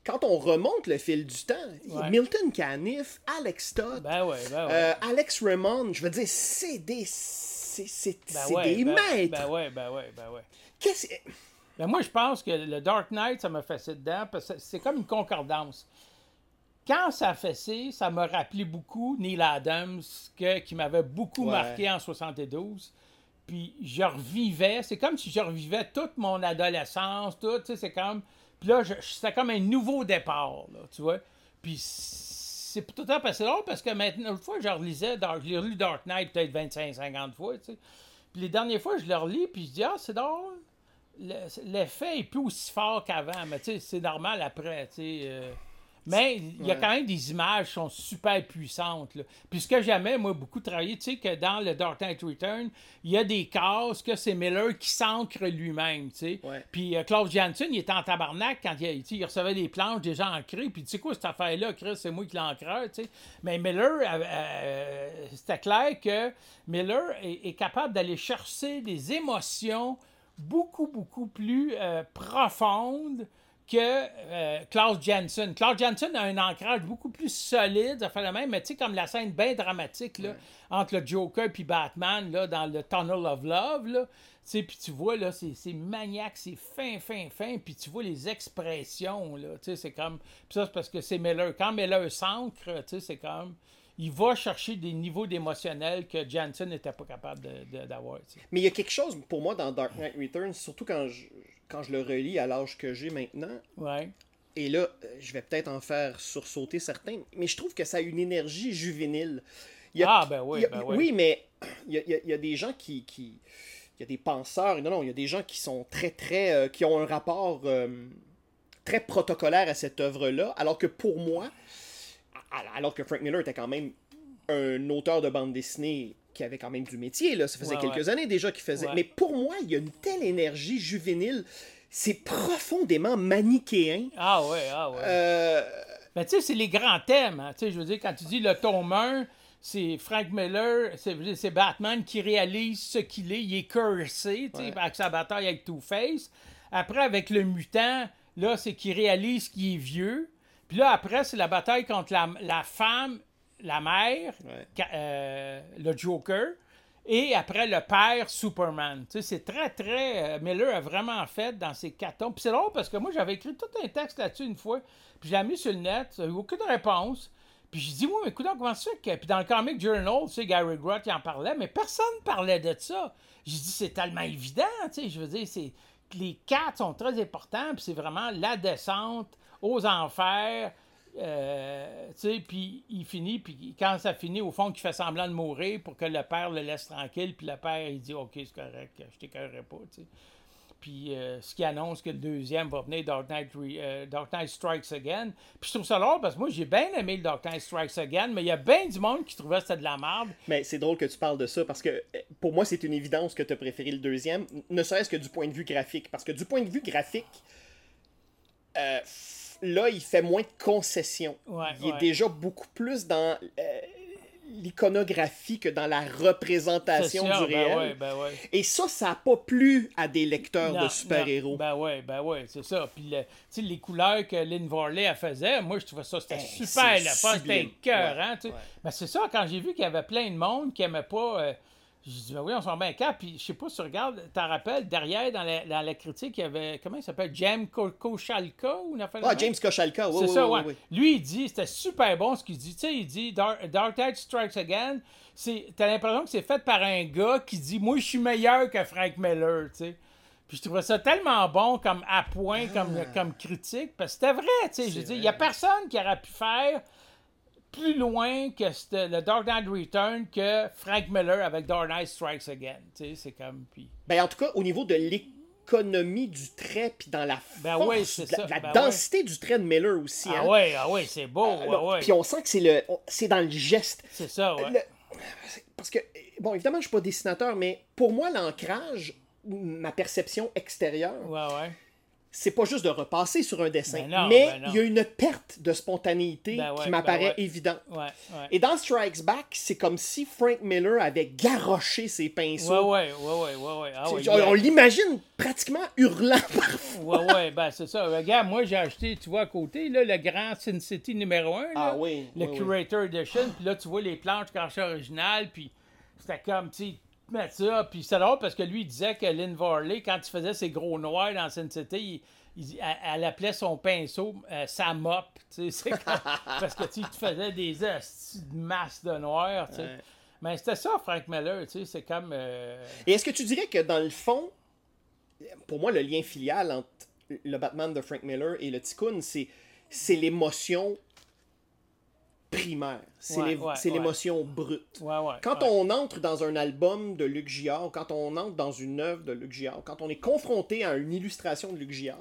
Speaker 1: quand on remonte le fil du temps,
Speaker 2: Ouais.
Speaker 1: Milton Caniff, Alex Todd,
Speaker 2: Ben ouais, ben ouais.
Speaker 1: euh, Alex Raymond, je veux dire, c'est des, c'est, c'est-
Speaker 2: Ben ouais,
Speaker 1: des maîtres.
Speaker 2: Ben ouais, ben ouais, ben ouais.
Speaker 1: Qu'est-ce-
Speaker 2: Ben moi, je pense que le Dark Knight, ça m'a fessé dedans, parce que c'est comme une concordance. Quand ça a fessé, ça m'a rappelé beaucoup Neil Adams, que, qui m'avait beaucoup
Speaker 1: Ouais.
Speaker 2: marqué en 72. Puis je revivais, c'est comme si je revivais toute mon adolescence, tout, tu sais, c'est comme... Puis là, c'était comme un nouveau départ, là, tu vois. Puis c'est tout le temps passé drôle parce que maintenant, une fois, je relisais, Dark, je l'ai relu Dark Knight peut-être 25-50 fois, tu sais. Puis les dernières fois, je le relis, puis je dis, ah, c'est drôle. Le- L'effet est plus aussi fort qu'avant, mais c'est normal après, tu sais. euh. Mais il y a
Speaker 1: Ouais.
Speaker 2: quand même des images qui sont super puissantes. Là. Puis ce que j'aimais, moi, beaucoup travaillé, tu sais, que dans le Dark Knight Return, il y a des cases que c'est Miller qui s'ancre lui-même, tu sais.
Speaker 1: Ouais.
Speaker 2: Puis euh, Klaus Janssen, il était en tabarnak quand il, il recevait des planches déjà ancrées. Puis tu sais quoi, cette affaire-là, Chris, c'est moi qui l'ancreur, tu sais. Mais Miller, euh, euh, c'était clair que Miller est, est capable d'aller chercher des émotions beaucoup, beaucoup plus euh, profondes que euh, Klaus Janssen. Klaus Janssen a un ancrage beaucoup plus solide, ça fait le même, mais tu sais, comme la scène bien dramatique là, entre le Joker et Batman là, dans le Tunnel of Love, là, tu sais, puis tu vois, là, c'est maniaque, c'est fin, fin, fin, puis tu vois les expressions, là, tu sais, c'est comme... Puis ça, c'est parce que c'est Miller. Quand Miller s'ancre, tu sais, c'est comme... Il va chercher des niveaux d'émotionnel que Janssen n'était pas capable d'avoir.
Speaker 1: Mais il y a quelque chose pour moi dans Dark Knight Returns, surtout quand je, quand je le relis à l'âge que j'ai maintenant.
Speaker 2: Ouais.
Speaker 1: Et là, euh, je vais peut-être en faire sursauter certains, mais je trouve que ça a une énergie juvénile. Il y a-
Speaker 2: Ah, ben oui,
Speaker 1: il y a-
Speaker 2: ben oui.
Speaker 1: Oui, mais il y a, il y a- des gens qui, qui- Il y a des penseurs, non, non, il y a des gens qui sont très, très. euh, qui ont un rapport euh, très protocolaire à cette œuvre-là, alors que pour moi, alors que Frank Miller était quand même un auteur de bande dessinée qui avait quand même du métier, là. ça faisait
Speaker 2: Ouais,
Speaker 1: quelques
Speaker 2: ouais.
Speaker 1: années déjà qu'il faisait.
Speaker 2: Ouais.
Speaker 1: Mais pour moi, il y a une telle énergie juvénile, c'est profondément manichéen.
Speaker 2: Ah ouais, ah ouais.
Speaker 1: Euh,
Speaker 2: Ben, tu sais, c'est les grands thèmes. hein. Tu sais, je veux dire, quand tu dis le tome 1, c'est Frank Miller, c'est Batman qui réalise ce qu'il est. Il est cursé, tu sais, avec sa bataille avec Two-Face. Après, avec le mutant, là, c'est qu'il réalise qu'il est vieux. Puis là, après, c'est la bataille contre la, la femme, la mère,
Speaker 1: Ouais.
Speaker 2: euh, le Joker. Et après, le père Superman. Tu sais, c'est très, très. euh, Miller a vraiment fait dans ses quatre tomes. Puis c'est drôle parce que moi, j'avais écrit tout un texte là-dessus une fois. Puis je l'ai mis sur le net. J'ai eu aucune réponse. Puis je dis, oui, mais écoute, comment ça que. Puis dans le Comic Journal, tu sais, Gary Groth, il en parlait, mais personne parlait de ça. J'ai dit, c'est tellement évident, tu sais, je veux dire, c'est. Les quatre sont très importants, puis c'est vraiment la descente aux enfers. Euh, tu sais, puis il finit, puis quand ça finit, au fond, qu'il fait semblant de mourir pour que le père le laisse tranquille, puis le père, il dit, OK, c'est correct, je t'écœurerai pas. Puis euh, ce qui annonce que le deuxième va venir, Dark Knight, euh, Dark Knight Strikes Again. Puis je trouve ça drôle parce que moi, j'ai bien aimé le Dark Knight Strikes Again, mais il y a bien du monde qui trouvait que c'était de la merde.
Speaker 1: Mais c'est drôle que tu parles de ça parce que pour moi, c'est une évidence que tu as préféré le deuxième, ne serait-ce que du point de vue graphique. Parce que du point de vue graphique, euh, là, il fait moins de concessions.
Speaker 2: Ouais,
Speaker 1: il est déjà beaucoup plus dans euh, l'iconographie que dans la représentation
Speaker 2: sûr,
Speaker 1: du
Speaker 2: ben
Speaker 1: réel.
Speaker 2: ouais, ben.
Speaker 1: Et ça, ça n'a pas plu à des lecteurs
Speaker 2: Non,
Speaker 1: de super-héros.
Speaker 2: Ben ouais, ben ouais, c'est ça. Puis le- les couleurs que Lynn Varley elle faisait, moi je trouvais ça c'était
Speaker 1: Eh,
Speaker 2: super c'était
Speaker 1: ouais.
Speaker 2: Ben c'est ça, quand j'ai vu qu'il y avait plein de monde qui aimait pas. euh, j'ai dit, ben oui, on s'en met un cap. Puis je sais pas si tu regardes, t'en rappelles, derrière dans la, dans la critique, il y avait, comment il s'appelle, James Ko- Kochalka ou une affaire
Speaker 1: Ah? James Kochalka, oui,
Speaker 2: C'est
Speaker 1: oui,
Speaker 2: ça,
Speaker 1: oui,
Speaker 2: ouais. Lui, il dit, c'était super bon ce qu'il dit. Tu sais, il dit Dark, Dark Knight Strikes Again. T'as l'impression que c'est fait par un gars qui dit Moi, je suis meilleur que Frank Miller, tu sais. Puis je trouvais ça tellement bon comme à point, comme, comme critique, parce que c'était vrai, tu sais. Je
Speaker 1: Ah.
Speaker 2: Dire, il n'y a personne qui aurait pu faire plus loin que le Dark Knight Return que Frank Miller avec Dark Knight Strikes Again. C'est comme. Puis...
Speaker 1: Ben, en tout cas, au niveau de l'économie du trait, puis dans la
Speaker 2: Ben
Speaker 1: force,
Speaker 2: ouais, c'est
Speaker 1: de la,
Speaker 2: ben
Speaker 1: densité du trait de Miller aussi.
Speaker 2: Ah
Speaker 1: hein.
Speaker 2: ouais, ah ouais, c'est beau, ouais.
Speaker 1: Puis on sent que c'est le, c'est dans le geste.
Speaker 2: C'est ça, ouais.
Speaker 1: Le- parce que, bon, évidemment, je suis pas dessinateur, mais pour moi, l'ancrage, ma perception extérieure,
Speaker 2: Ouais, ouais.
Speaker 1: C'est pas juste de repasser sur un dessin,
Speaker 2: Ben non,
Speaker 1: mais
Speaker 2: ben
Speaker 1: il y a une perte de spontanéité
Speaker 2: Ben ouais,
Speaker 1: qui m'apparaît
Speaker 2: ouais.
Speaker 1: évidente.
Speaker 2: Ouais.
Speaker 1: Et dans Strikes Back, c'est comme si Frank Miller avait garoché ses pinceaux.
Speaker 2: ouais, ouais, ouais. Ah,
Speaker 1: on l'imagine pratiquement hurlant parfois.
Speaker 2: Ouais, ouais, ben c'est ça. Regarde, moi, j'ai acheté, tu vois, à côté, là, le grand Sin City numéro 1.
Speaker 1: Ah oui,
Speaker 2: Le
Speaker 1: oui, oui.
Speaker 2: Curator Edition. Puis là, tu vois les planches carrées originales. Puis c'était comme, tu sais, mettre ça. Puis c'est drôle parce que lui, il disait que Lynn Varley, quand il faisait ses gros noirs dans Sin City, il, il- elle, elle appelait son pinceau euh, sa mop. Tu sais, c'est comme- parce que tu sais, tu faisais des hosties de noir, tu sais.
Speaker 1: Ouais.
Speaker 2: Mais c'était ça, Frank Miller, tu sais, c'est comme. euh,
Speaker 1: Et est-ce que tu dirais que dans le fond, pour moi, le lien filial entre le Batman de Frank Miller et le Tikkun, c'est, c'est l'émotion primaire. C'est,
Speaker 2: Ouais,
Speaker 1: l'é-
Speaker 2: ouais,
Speaker 1: c'est
Speaker 2: ouais.
Speaker 1: l'émotion brute. Quand on entre dans un album de Luc Giard, quand on entre dans une œuvre de Luc Giard, quand on est confronté à une illustration de Luc Giard,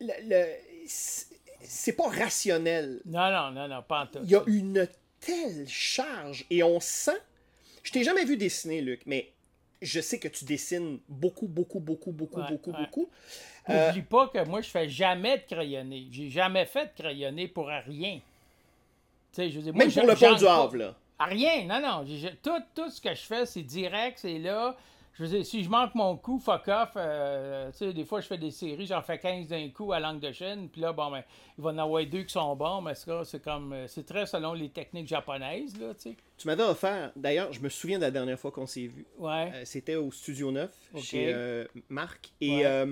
Speaker 1: le, le- c'est- pas rationnel.
Speaker 2: Non, non, non, non, pas en tout.
Speaker 1: Il y a une telle charge et on sent. Je t'ai jamais vu dessiner, Luc, mais je sais que tu dessines beaucoup, beaucoup, beaucoup, beaucoup,
Speaker 2: Ouais,
Speaker 1: beaucoup,
Speaker 2: ouais.
Speaker 1: beaucoup. Euh,
Speaker 2: N'oublie pas que moi, je fais jamais de crayonner. J'ai jamais fait de crayonner pour rien. Je veux dire, moi,
Speaker 1: Même pour le pont du Havre, là.
Speaker 2: Rien, non, non. Tout, tout ce que je fais, c'est direct, c'est là. Je veux dire, si je manque mon coup, fuck off. euh, tu sais, des fois, je fais des séries, j'en fais 15 d'un coup à langue de chaîne. Puis là, bon, ben, il va en avoir deux qui sont bons, mais ça, c'est comme. euh, C'est très selon les techniques japonaises, là, tu sais.
Speaker 1: Tu m'avais offert, d'ailleurs, je me souviens de la dernière fois qu'on s'est vu.
Speaker 2: Ouais.
Speaker 1: Euh, C'était au Studio 9
Speaker 2: Ok.
Speaker 1: chez euh, Marc. Et
Speaker 2: Ouais.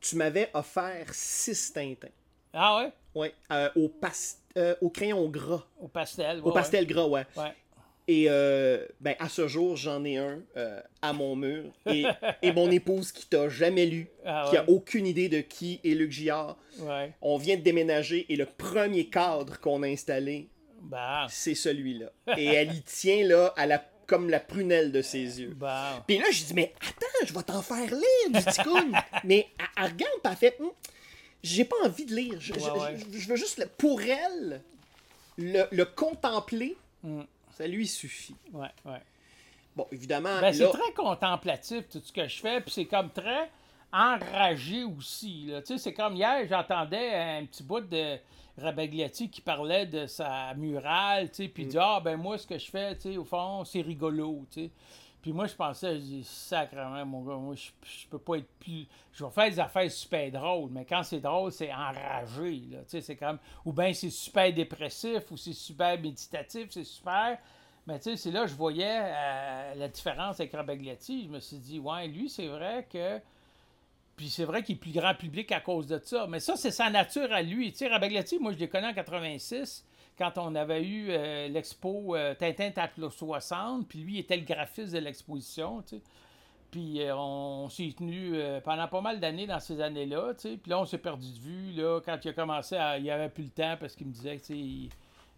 Speaker 1: tu m'avais offert six Tintins.
Speaker 2: Ah ouais?
Speaker 1: Ouais, euh, au, pas- euh, au crayon gras.
Speaker 2: Au pastel.
Speaker 1: Au
Speaker 2: ouais,
Speaker 1: pastel gras, ouais.
Speaker 2: Ouais.
Speaker 1: Et euh, ben, à ce jour, j'en ai un à mon mur. Et, et mon épouse qui t'a jamais lu,
Speaker 2: Ah
Speaker 1: qui a aucune idée de qui est Luc Giard.
Speaker 2: Ouais.
Speaker 1: On vient de déménager et le premier cadre qu'on a installé,
Speaker 2: Bah.
Speaker 1: c'est celui-là. Et elle y tient là à la, comme la prunelle de ses yeux.
Speaker 2: Bah.
Speaker 1: Puis là, j'ai dit, mais attends, je vais t'en faire lire du ticoun. mais elle, regarde, elle fait, Hum, j'ai pas envie de lire. Je, je-
Speaker 2: Ouais, ouais.
Speaker 1: je- je veux juste, le- pour elle, le, le contempler,
Speaker 2: Mm.
Speaker 1: ça lui suffit.
Speaker 2: Ouais, ouais.
Speaker 1: Bon, évidemment,
Speaker 2: Ben, c'est très contemplatif tout ce que je fais, puis c'est comme très enragé aussi. là. Tu sais, c'est comme hier, j'entendais un petit bout de Rabagliati qui parlait de sa murale, tu sais, puis il dit Ah, ben moi, ce que je fais, tu sais, au fond, c'est rigolo, tu sais. Puis moi, je pensais, je dis, sacrément, mon gars, moi, je, je peux pas être plus. Je vais faire des affaires super drôles, mais quand c'est drôle, c'est enragé, là. Tu sais, c'est comme. Ou bien c'est super dépressif, ou c'est super méditatif, c'est super. Mais tu sais, c'est là que je voyais euh, la différence avec Rabagliati. Je me suis dit, ouais, lui, c'est vrai que. Puis c'est vrai qu'il est plus grand public à cause de ça. Mais ça, c'est sa nature à lui. Tu sais, Rabagliati, moi, je l'ai connu en 86. Quand on avait eu euh, l'expo euh, Tintin Taplo 60, puis lui, il était le graphiste de l'exposition, tu sais. Puis euh, on s'est tenu pendant pas mal d'années dans ces années-là, tu sais. Puis là, on s'est perdu de vue, là, quand il a commencé à... Il avait plus le temps parce qu'il me disait que, tu sais, il,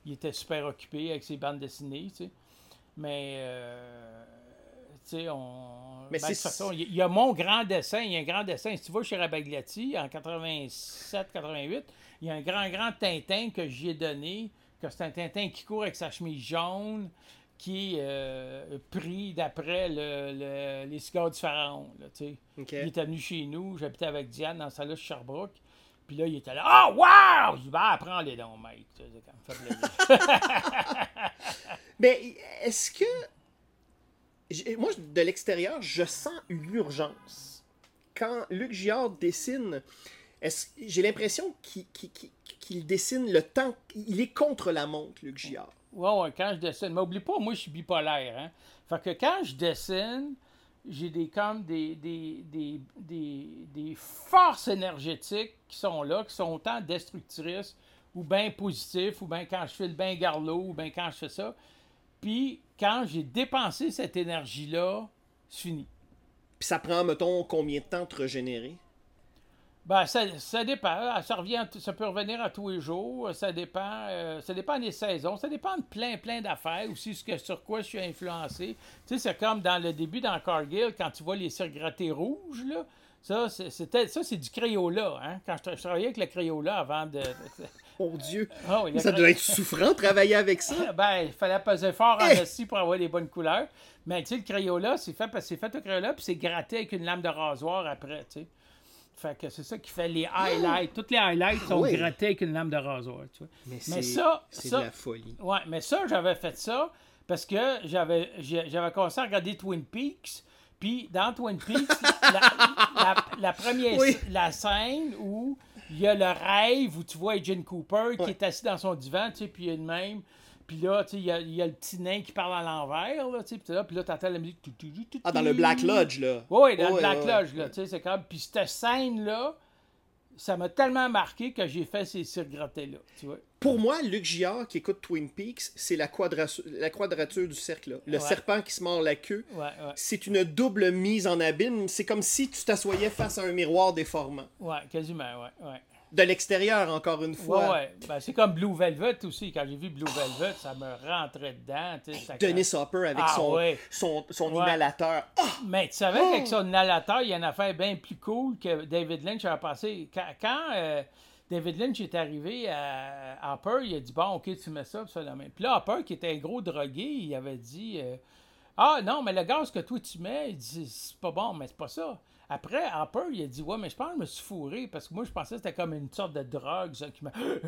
Speaker 2: il était super occupé avec ses bandes dessinées, tu sais. Mais, tu sais, on...
Speaker 1: Mais
Speaker 2: ben, de
Speaker 1: c'est-
Speaker 2: toute façon, il y a mon grand dessin, il y a un grand dessin. Si tu vas chez Rabagliati, en 87-88, il y a un grand, grand Tintin que j'y ai donné, que c'est un Tintin qui court avec sa chemise jaune, qui est euh, pris d'après le, le- les cigares du pharaon, là. Il était venu chez nous, j'habitais avec Diane dans sa chez Sherbrooke. Puis là, il était là, ah, wow! Je dis, ben, prends-les donc, mec.
Speaker 1: Mais est-ce que. Moi, de l'extérieur, je sens l'urgence. Quand Luc Giard dessine, j'ai l'impression qu'il- qu'il dessine le temps. Il est contre la montre, Luc Giard.
Speaker 2: Ouais, ouais, quand je dessine. Mais oublie pas, moi, je suis bipolaire. Hein? Fait que quand je dessine, j'ai des comme des, des, des, des, des forces énergétiques qui sont là, qui sont autant destructrices ou bien positives, ou bien quand je fais le bain garlot, ou bien quand je fais ça. Puis quand j'ai dépensé cette énergie-là, c'est fini.
Speaker 1: Puis ça prend, mettons, combien de temps de te régénérer?
Speaker 2: Ben, ça, ça dépend. Ça, revient, ça peut revenir à tous les jours. Ça dépend, euh, ça dépend des saisons. Ça dépend de plein, plein d'affaires. Aussi, ce que, sur quoi je suis influencé. Tu sais, c'est comme dans le début, dans Cargill, quand tu vois les cires grattées rouges, là. Ça, c'est- c'était, ça, c'est du Crayola. Hein? Quand je, tra- je travaillais avec le Crayola avant de.
Speaker 1: Mon Dieu!
Speaker 2: Ah
Speaker 1: Ça doit être souffrant de travailler avec ça.
Speaker 2: ben, il fallait peser fort en
Speaker 1: Eh!
Speaker 2: esti pour avoir des bonnes couleurs. Mais tu sais, le Crayola, c'est fait parce que c'est fait au Crayola, puis c'est gratté avec une lame de rasoir après, tu sais. Fait que c'est ça qui fait les highlights. Toutes les highlights sont
Speaker 1: oui.
Speaker 2: grattés avec une lame de rasoir, tu vois.
Speaker 1: Mais,
Speaker 2: Mais ça,
Speaker 1: c'est
Speaker 2: ça-
Speaker 1: de la folie.
Speaker 2: Ouais, mais ça, j'avais fait ça parce que j'avais j'avais commencé à regarder Twin Peaks. Puis dans Twin Peaks, la, la- la première
Speaker 1: Oui.
Speaker 2: la scène où il y a le rêve où tu vois Agent Cooper qui
Speaker 1: Ouais.
Speaker 2: est assis dans son divan, tu sais, puis il y a le même. Puis là, tu sais, il y a, il y a le petit nain qui parle à l'envers, là, tu sais, puis là, puis là, t'entends la musique.
Speaker 1: Ah, dans le Black Lodge, là.
Speaker 2: Oui, oui, dans le Black
Speaker 1: ouais,
Speaker 2: Lodge,
Speaker 1: ouais.
Speaker 2: là, tu sais, c'est comme... Puis cette scène-là, ça m'a tellement marqué que j'ai fait ces cires grattées-là, tu vois.
Speaker 1: Pour moi, Luc Giard qui écoute Twin Peaks, c'est la, quadrature- la quadrature du cercle. là. Le
Speaker 2: Ouais.
Speaker 1: serpent qui se mord la queue.
Speaker 2: Ouais, ouais.
Speaker 1: C'est une double mise en abîme. C'est comme si tu t'assoyais face à un miroir déformant.
Speaker 2: Ouais, quasiment, ouais, ouais.
Speaker 1: De l'extérieur, encore une
Speaker 2: Ouais,
Speaker 1: fois.
Speaker 2: ouais. Ben, c'est comme Blue Velvet aussi. Quand j'ai vu Blue Velvet, ça me rentrait dedans. ça-
Speaker 1: Dennis Hopper avec
Speaker 2: Ah,
Speaker 1: son,
Speaker 2: ouais.
Speaker 1: son, son
Speaker 2: Ouais.
Speaker 1: inhalateur. Ah!
Speaker 2: Mais tu savais
Speaker 1: Oh!
Speaker 2: qu'avec son inhalateur, il y a une affaire bien plus cool que David Lynch avait passé. Quand, quand, euh, David Lynch est arrivé à Hopper, il a dit Bon, ok, tu mets ça, ça, la main. Puis là, Hopper, qui était un gros drogué, il avait dit euh, Ah non, mais le gaz que toi tu mets, il dit C'est pas bon, mais c'est pas ça. Après, Hopper, il a dit Ouais, mais je pense que je me suis fourré parce que moi, je pensais que c'était comme une sorte de drogue, ça, qui m'a.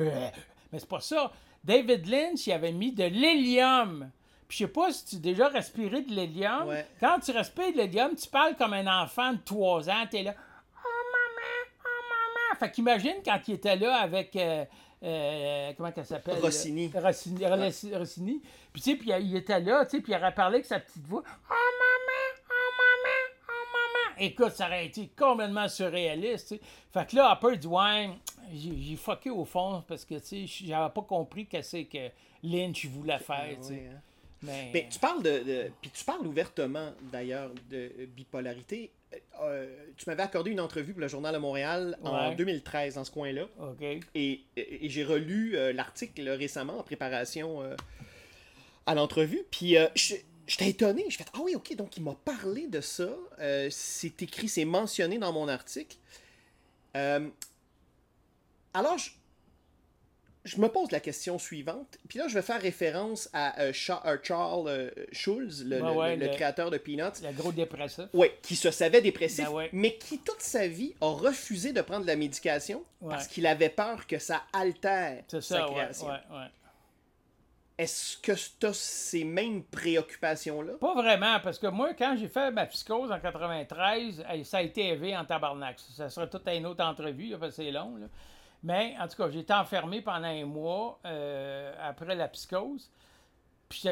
Speaker 2: Mais c'est pas ça. David Lynch, il avait mis de l'hélium. Puis je sais pas si tu as déjà respiré de l'hélium.
Speaker 1: Ouais.
Speaker 2: Quand tu respires de l'hélium, tu parles comme un enfant de 3 ans. T'es là. Oh maman, oh maman. Fait qu'imagine quand il était là avec. euh, euh, comment qu'elle s'appelle?
Speaker 1: Rossini.
Speaker 2: Rossini. Rossini. Puis tu sais, puis il était là, tu sais, puis il aurait parlé avec sa petite voix. Oh maman, Écoute, ça aurait été complètement surréaliste. Fait que là, Hopper dit, ouais, j'ai fucké au fond parce que, j'avais pas compris qu'est-ce que Lynch voulait faire,
Speaker 1: hein.
Speaker 2: Mais,
Speaker 1: Mais tu parles de, de- puis tu parles ouvertement d'ailleurs de euh, bipolarité. Euh, tu m'avais accordé une entrevue pour le Journal de Montréal en
Speaker 2: Ouais.
Speaker 1: 2013 dans ce coin-là,
Speaker 2: OK.
Speaker 1: et, et- et j'ai relu euh, l'article récemment en préparation euh, à l'entrevue. Puis euh, j'étais étonné. Je fais ah oui ok donc il m'a parlé de ça. Euh, c'est écrit, c'est mentionné dans mon article. Euh, alors je, je me pose la question suivante. Puis là, je vais faire référence à euh, Cha- Charles Schulz, le,
Speaker 2: Ouais,
Speaker 1: le-
Speaker 2: ouais,
Speaker 1: le
Speaker 2: le-
Speaker 1: créateur de Peanuts.
Speaker 2: Le gros dépressif.
Speaker 1: Oui, qui se savait dépressif,
Speaker 2: Ben ouais.
Speaker 1: mais qui toute sa vie a refusé de prendre de la médication parce qu'il avait peur que ça altère sa
Speaker 2: ça, ouais,
Speaker 1: création. Est-ce que tu as ces mêmes préoccupations-là?
Speaker 2: Pas vraiment, parce que moi, quand j'ai fait ma psychose en 93, hey, ça a été élevé en tabarnak. Ça sera toute une autre entrevue, parce que c'est long. Mais en tout cas, j'ai été enfermé pendant un mois euh, après la psychose. Puis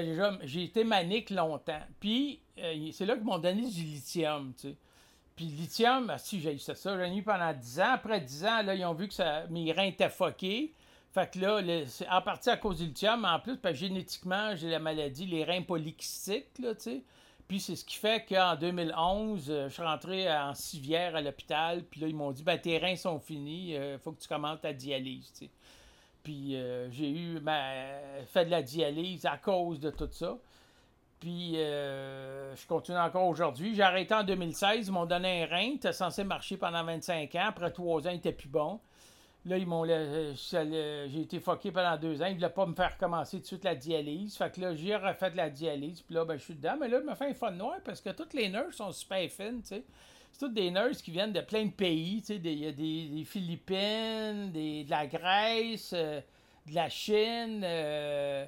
Speaker 2: j'ai été manique longtemps. Puis euh, c'est là qu'ils m'ont donné du lithium, tu sais. Puis lithium, ah, si j'ai eu ça, j'en ai eu pendant 10 ans. Après 10 ans, là, ils ont vu que mes reins étaient fuckés. Fait que là, c'est en partie à cause du lithium, mais en plus, génétiquement, j'ai la maladie, les reins polykystiques, là, tu sais. Puis c'est ce qui fait qu'en 2011, euh, je suis rentré en civière à l'hôpital, puis là, ils m'ont dit, ben tes reins sont finis, il faut que tu commences ta dialyse. Puis euh, j'ai eu, ben, fait de la dialyse à cause de tout ça. Puis euh, je continue encore aujourd'hui. J'ai arrêté en 2016, ils m'ont donné un rein, était censé marcher pendant 25 ans. Après trois ans, il était plus bon. Là, ils m'ont ça le- j'ai été fucké pendant deux ans. Ils ne voulaient pas me faire commencer tout de suite la dialyse. Fait que là, j'ai refait la dialyse. Puis là, ben, je suis dedans. Mais là, je me fais un fun noir parce que toutes les nurses sont super fines, tu sais. C'est toutes des nurses qui viennent de plein de pays. tu sais, Il y a des, des Philippines, de la Grèce, euh, de la Chine. euh,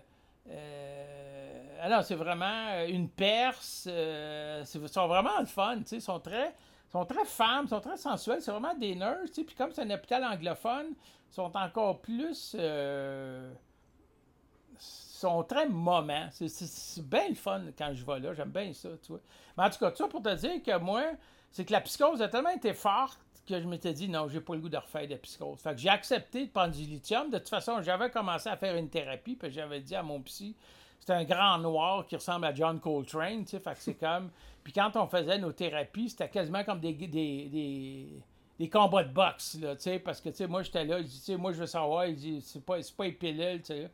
Speaker 2: euh, alors, c'est vraiment euh, une Perse. euh, ils sont vraiment le fun. tu sais, Ils sont très, sont très femmes, sont très sensuelles. C'est vraiment des nurses. Puis comme c'est un hôpital anglophone, sont encore plus. euh, sont très moments. C'est- bien le fun quand je vais là. J'aime bien ça, tu vois. Mais en tout cas, tout ça pour te dire que moi, c'est que la psychose a tellement été forte que je m'étais dit non, j'ai pas le goût de refaire de psychose. Fait que j'ai accepté de prendre du lithium. De toute façon, j'avais commencé à faire une thérapie, puis j'avais dit à mon psy, c'est un grand noir qui ressemble à John Coltrane, tu sais, fait que c'est comme... Puis quand on faisait nos thérapies, c'était quasiment comme des, des, des, des combats de boxe, là, tu sais, parce que, tu sais, moi, j'étais là, il dit, moi, je veux savoir, il dit, c'est pas, pas les pilules, tu sais.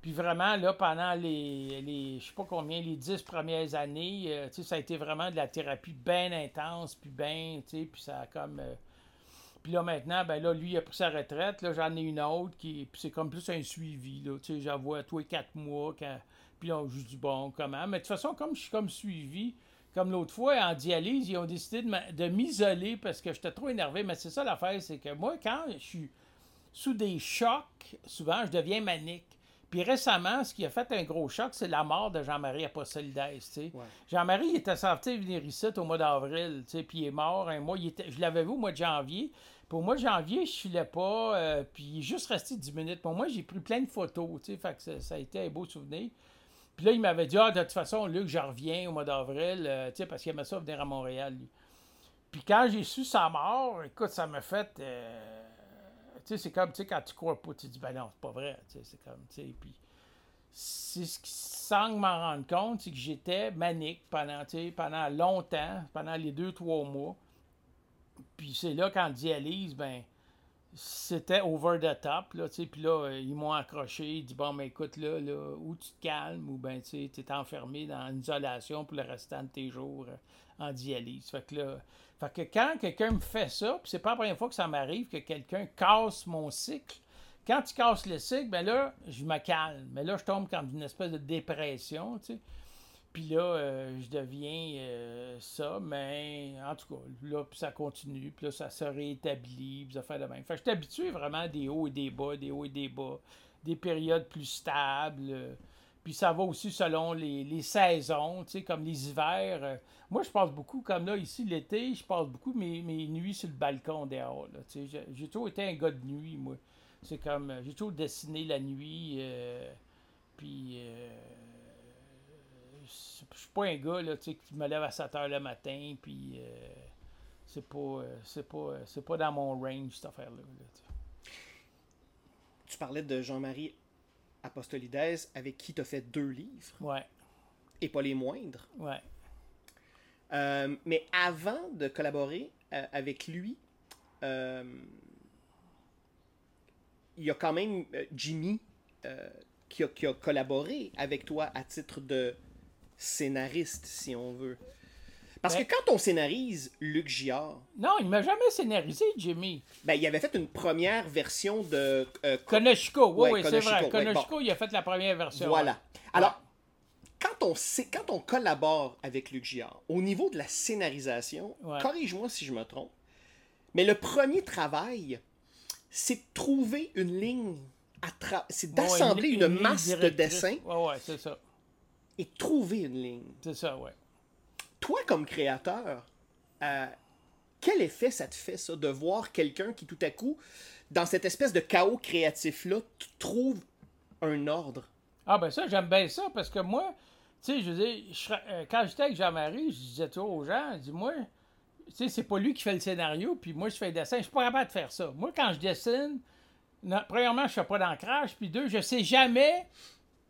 Speaker 2: Puis vraiment, là, pendant les, les je sais pas combien, les dix premières années, euh, ça a été vraiment de la thérapie bien intense, puis bien, tu sais, puis ça a comme... euh, puis là, maintenant, ben là, lui, il a pris sa retraite. Là, j'en ai une autre qui. C'est comme plus un suivi. Là. Tu sais, vois tous les quatre mois. Quand... Puis là, je dis bon, comment? Mais de toute façon, comme je suis comme suivi, comme l'autre fois, en dialyse, ils ont décidé de m'isoler parce que j'étais trop énervé. Mais c'est ça l'affaire, c'est que moi, quand je suis sous des chocs, souvent, je deviens manique. Puis récemment, ce qui a fait un gros choc, c'est la mort de Jean-Marie Apostolides.
Speaker 1: Ouais.
Speaker 2: Jean-Marie il était sorti venir ici au mois d'avril, puis il est mort un mois. il était- je l'avais vu au mois de janvier. Puis au mois de janvier, je filais pas, euh, puis il est juste resté 10 minutes. Pour moi, j'ai pris plein de photos, tu sais, fait que ça, ça a été un beau souvenir. Puis là, il m'avait dit, ah, de toute façon, Luc, je reviens au mois d'avril, euh, tu sais, parce qu'il aimait ça venir à Montréal, lui. Puis quand j'ai su sa mort, écoute, ça m'a fait. euh, tu sais, c'est comme, tu sais, quand tu crois pas, tu dis, ben non, c'est pas vrai, tu sais, c'est comme, tu sais, puis c'est ce qui, sans m'en rendre compte, c'est que j'étais manique pendant, tu sais, pendant longtemps, pendant les deux, trois mois. Puis c'est là qu'en dialyse, ben, c'était over the top, là, tu sais, puis là, euh, ils m'ont accroché, ils disent, bon, ben écoute, là, là, ou tu te calmes, ou ben, tu sais, t'es enfermé dans une isolation pour le restant de tes jours euh, en dialyse. Fait que là, fait que quand quelqu'un me fait ça, puis c'est pas la première fois que ça m'arrive que quelqu'un casse mon cycle, quand tu casses le cycle, ben là, je me calme. Mais là, je tombe comme une espèce de dépression, tu sais. Puis là, euh, je deviens euh, ça, mais en tout cas, là, puis ça continue, puis là, ça se réétablit, puis ça fait de même. Fait que je suis habitué vraiment à des hauts et des bas, des hauts et des bas, des périodes plus stables. euh, puis ça va aussi selon les, les saisons, tu sais, comme les hivers. moi, je passe beaucoup, comme là, ici, l'été, je passe beaucoup mes, mes nuits sur le balcon dehors, là, tu sais. J'ai- toujours été un gars de nuit, moi. C'est comme, j'ai toujours dessiné la nuit, puis... je suis pas un gars là, tu sais, qui me lève à 7 heures le matin, puis euh, c'est pas, euh, c'est pas, euh, c'est pas dans mon range cette affaire-là. là, tu
Speaker 1: parlais de Jean-Marie Apostolides, avec qui tu as fait deux livres,
Speaker 2: Ouais,
Speaker 1: et pas les moindres.
Speaker 2: ouais.
Speaker 1: Euh, mais avant de collaborer euh, avec lui, euh, il y a quand même Jimmy qui, a, qui a collaboré avec toi à titre de scénariste, si on veut. Parce
Speaker 2: Ben-
Speaker 1: que quand on scénarise Luc Giard,
Speaker 2: Non, il m'a jamais scénarisé, Jimmy.
Speaker 1: ben, il avait fait une première version de... euh,
Speaker 2: Konoshiko, oui,
Speaker 1: Ouais,
Speaker 2: oui, c'est
Speaker 1: Konoshiko,
Speaker 2: vrai.
Speaker 1: ouais,
Speaker 2: Konoshiko, il a fait la première version.
Speaker 1: Voilà.
Speaker 2: ouais.
Speaker 1: Alors, quand on, sait, quand on collabore avec Luc Giard, au niveau de la scénarisation, corrige-moi si je me trompe, mais le premier travail, c'est de trouver une ligne, c'est d'assembler une, masse de dessins
Speaker 2: Ouais, ouais, c'est ça.
Speaker 1: Et trouver une ligne.
Speaker 2: C'est ça, ouais.
Speaker 1: Toi, comme créateur, euh, quel effet ça te fait, ça, de voir quelqu'un qui, tout à coup, dans cette espèce de chaos créatif-là, trouve un ordre?
Speaker 2: Ah, ben ça, j'aime bien ça, parce que moi, tu sais, je veux dire, je euh, quand j'étais avec Jean-Marie, je disais toujours aux gens, je dis, moi, tu sais, c'est pas lui qui fait le scénario, puis moi, je fais le dessin, je suis pas capable de faire ça. Moi, quand je dessine, non, premièrement, je fais pas d'ancrage, puis deux, je sais jamais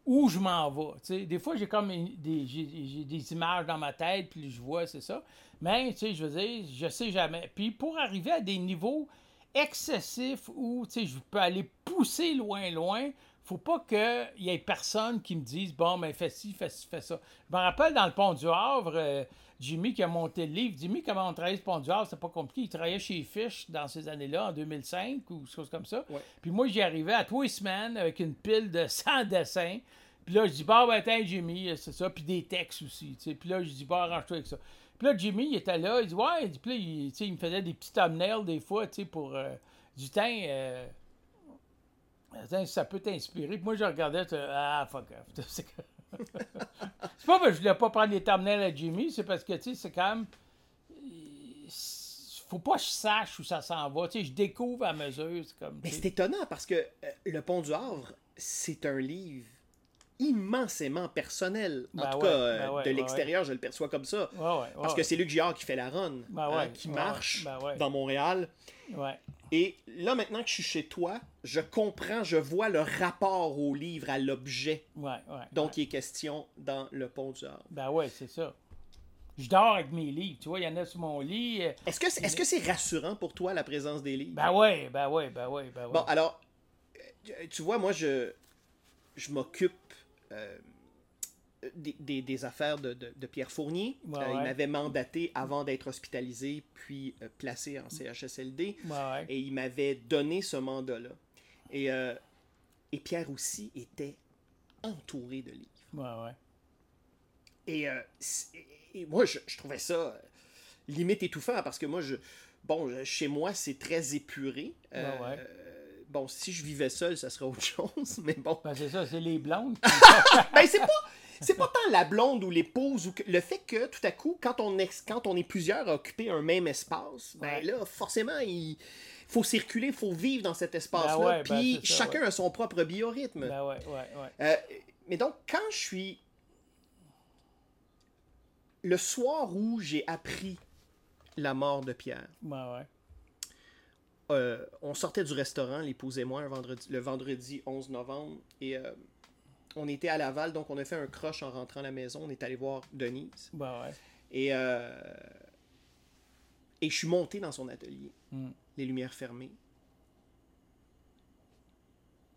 Speaker 2: où je m'en vais. Des fois, j'ai comme des, images dans ma tête, puis je vois, c'est ça. Mais, je veux dire, je sais jamais. Puis pour arriver à des niveaux excessifs où, je peux aller pousser loin, loin, faut pas qu'il y ait personne qui me dise, bon, ben, fais ci, fais ci, fais ça. Je me rappelle dans le Pont du Havre, euh, Jimmy qui a monté le livre. Jimmy, comment on travaillait ce Pont du Havre, c'est pas compliqué. Il travaillait chez Fish dans ces années-là, en 2005 ou quelque chose comme ça.
Speaker 1: Ouais.
Speaker 2: Puis moi, j'y arrivais à tous les semaines avec une pile de 100 dessins. Puis là, je dis, bah, ben, attends, Jimmy, c'est ça. Puis des textes aussi. Puis là, je dis, bah, arrange-toi avec ça. Puis là, Jimmy, il était là, il dit, ouais, puis là, il, me faisait des petits thumbnails des fois, tu sais, pour euh, du temps. euh, ça peut t'inspirer. Puis moi, je regardais, ah, fuck off. C'est pas parce que je voulais pas prendre les thumbnails à Jimmy, c'est parce que, tu sais, c'est quand même. Faut pas que je sache où ça s'en va. Tu sais, je découvre à mesure. C'est comme.
Speaker 1: Mais c'est étonnant parce que euh, Le Pont du Havre, c'est un livre immensément personnel. En
Speaker 2: Ben
Speaker 1: tout
Speaker 2: ouais,
Speaker 1: cas, euh,
Speaker 2: ben ouais,
Speaker 1: de
Speaker 2: ouais,
Speaker 1: l'extérieur, je le perçois comme ça. Parce que c'est Luc Giard qui fait la run,
Speaker 2: Ben
Speaker 1: hein, qui marche dans Montréal. Et là, maintenant que je suis chez toi, je comprends, je vois le rapport au livre, à l'objet
Speaker 2: Ouais, ouais.
Speaker 1: dont
Speaker 2: ouais.
Speaker 1: il est question dans Le Pont du Havre.
Speaker 2: Ben ouais, c'est ça. Je dors avec mes livres. Tu vois, il y en a sur mon lit. euh,
Speaker 1: Est-ce que c'est est -ce c'est rassurant pour toi, la présence des livres?
Speaker 2: Ben ouais, ben ouais, ben ouais, ben ouais.
Speaker 1: Bon, alors, euh, tu vois, moi, je, je m'occupe euh, des, des- des affaires de, de- de Pierre Fournier.
Speaker 2: Ouais,
Speaker 1: Euh, Il
Speaker 2: ouais.
Speaker 1: m'avait mandaté avant d'être hospitalisé, puis euh, placé en CHSLD.
Speaker 2: Ouais.
Speaker 1: Et il m'avait donné ce mandat-là. Et, euh, et Pierre aussi était entouré de livres. Et, moi, je, je trouvais ça limite étouffant parce que moi, je, bon, chez moi, c'est très épuré. Bon, si je vivais seul, ça serait autre chose, mais bon.
Speaker 2: Ben c'est ça, c'est les blondes.
Speaker 1: Ben, c'est pas. C'est pas tant la blonde ou l'épouse ou que, le fait que tout à coup, quand on est, quand on est plusieurs à occuper un même espace, ben
Speaker 2: Ouais.
Speaker 1: là, forcément, il faut circuler, il faut vivre dans cet espace-là.
Speaker 2: Ben ouais, ben
Speaker 1: puis chacun
Speaker 2: ouais.
Speaker 1: a son propre biorhythme.
Speaker 2: ben ouais, ouais, ouais.
Speaker 1: Euh, mais donc, quand je suis. Le soir où j'ai appris la mort de Pierre,
Speaker 2: Ouais, ouais.
Speaker 1: euh, on sortait du restaurant, l'épouse et moi, un vendredi, le vendredi 11 novembre, et euh, on était à Laval, donc on a fait un croche en rentrant à la maison. On est allé voir Denise.
Speaker 2: Ben ouais.
Speaker 1: Et, euh, et je suis monté dans son atelier,
Speaker 2: Mm.
Speaker 1: les lumières fermées.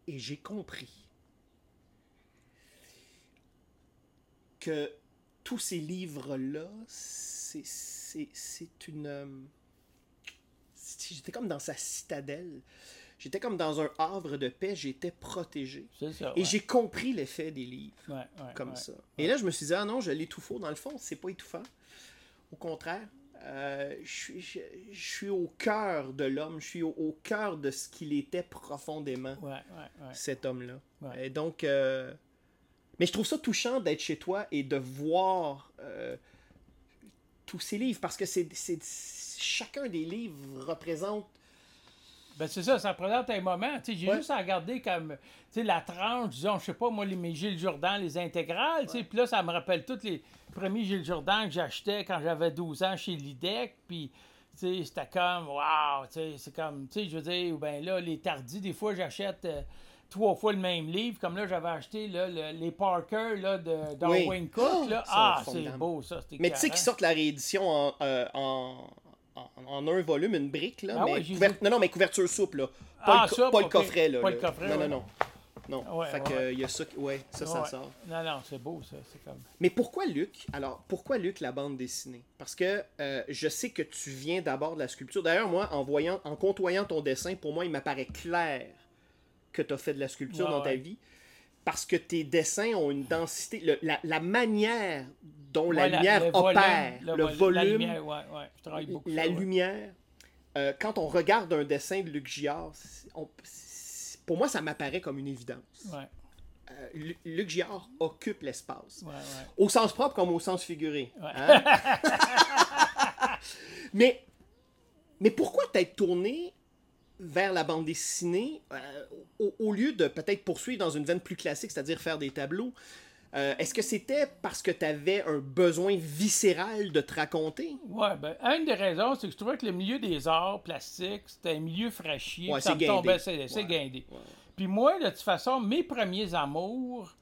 Speaker 1: Et j'ai compris que tous ces livres-là, c'est- une... euh, J'étais comme dans sa citadelle. J'étais comme dans un havre de paix, j'étais protégé.
Speaker 2: Ça.
Speaker 1: Et
Speaker 2: ouais.
Speaker 1: j'ai compris l'effet des livres
Speaker 2: Ouais, ouais,
Speaker 1: comme ça. Et là, je me suis dit, ah non, je l'étouffe. Dans le fond, c'est pas étouffant. Au contraire, euh, je, suis, je, je suis au cœur de l'homme, je suis au, au cœur de ce qu'il était profondément,
Speaker 2: Ouais, ouais, ouais.
Speaker 1: cet homme-là. Et donc, euh, mais je trouve ça touchant d'être chez toi et de voir euh, tous ces livres, parce que c'est, chacun des livres représente
Speaker 2: Ben c'est ça, ça représente un moment. J'ai
Speaker 1: Ouais.
Speaker 2: juste à regarder comme la tranche, disons, je sais pas, moi, les, mes Gilles Jourdan, les intégrales. Puis là, ça me rappelle tous les premiers Gilles Jourdan que j'achetais quand j'avais 12 ans chez Lidec. Puis, c'était comme, waouh, c'est comme, tu sais, je veux dire, ben là, les tardis, des fois, j'achète euh, trois fois le même livre. Comme là, j'avais acheté là, le- les Parker là, de Darwin
Speaker 1: Oui.
Speaker 2: Cook.
Speaker 1: Oh,
Speaker 2: là.
Speaker 1: ça,
Speaker 2: Ah, c'est beau, ça.
Speaker 1: Mais tu sais qu'ils sortent la réédition en, euh, en, en, en un volume, une brique, là.
Speaker 2: Ah
Speaker 1: mais
Speaker 2: ouais.
Speaker 1: Non, non, mais couverture souple, là. Pas,
Speaker 2: Ah,
Speaker 1: le, co-
Speaker 2: ça,
Speaker 1: pas le
Speaker 2: ok.
Speaker 1: coffret, là.
Speaker 2: Pas le coffret,
Speaker 1: Non,
Speaker 2: ouais.
Speaker 1: non, non. Non.
Speaker 2: Ouais,
Speaker 1: fait que,
Speaker 2: ouais.
Speaker 1: il y a ça, qui- ouais, ça, ça sort.
Speaker 2: Non, non, c'est beau, ça. C'est comme.
Speaker 1: Mais pourquoi Luc Alors, pourquoi Luc la bande dessinée? Parce que euh, je sais que tu viens d'abord de la sculpture. D'ailleurs, moi, en voyant, en côtoyant ton dessin, pour moi, il m'apparaît clair que tu as fait de la sculpture dans ta vie. Parce que tes dessins ont une densité, le- la, la manière dont la lumière
Speaker 2: le volume,
Speaker 1: opère, le,
Speaker 2: vol-
Speaker 1: volume,
Speaker 2: La lumière, ouais, ouais. Je travaille beaucoup.
Speaker 1: la
Speaker 2: ça, ouais.
Speaker 1: lumière, euh, quand on regarde un dessin de Luc Giard, on- pour moi, ça m'apparaît comme une évidence. Euh, Lu- Luc Giard occupe l'espace. Au sens propre comme au sens figuré. Hein? mais, mais pourquoi t'être tourné vers la bande dessinée euh, au, au lieu de peut-être poursuivre dans une veine plus classique, c'est-à-dire faire des tableaux? Euh, Est-ce que c'était parce que tu avais un besoin viscéral de te raconter?
Speaker 2: Ouais, ben, une des raisons, c'est que je trouvais que le milieu des arts plastiques, c'était un milieu fraîchier.
Speaker 1: Ouais, c'est guindé.
Speaker 2: tombait, c'est c'est
Speaker 1: Ouais.
Speaker 2: guindé.
Speaker 1: Ouais.
Speaker 2: Puis moi, de toute façon, mes premiers amours,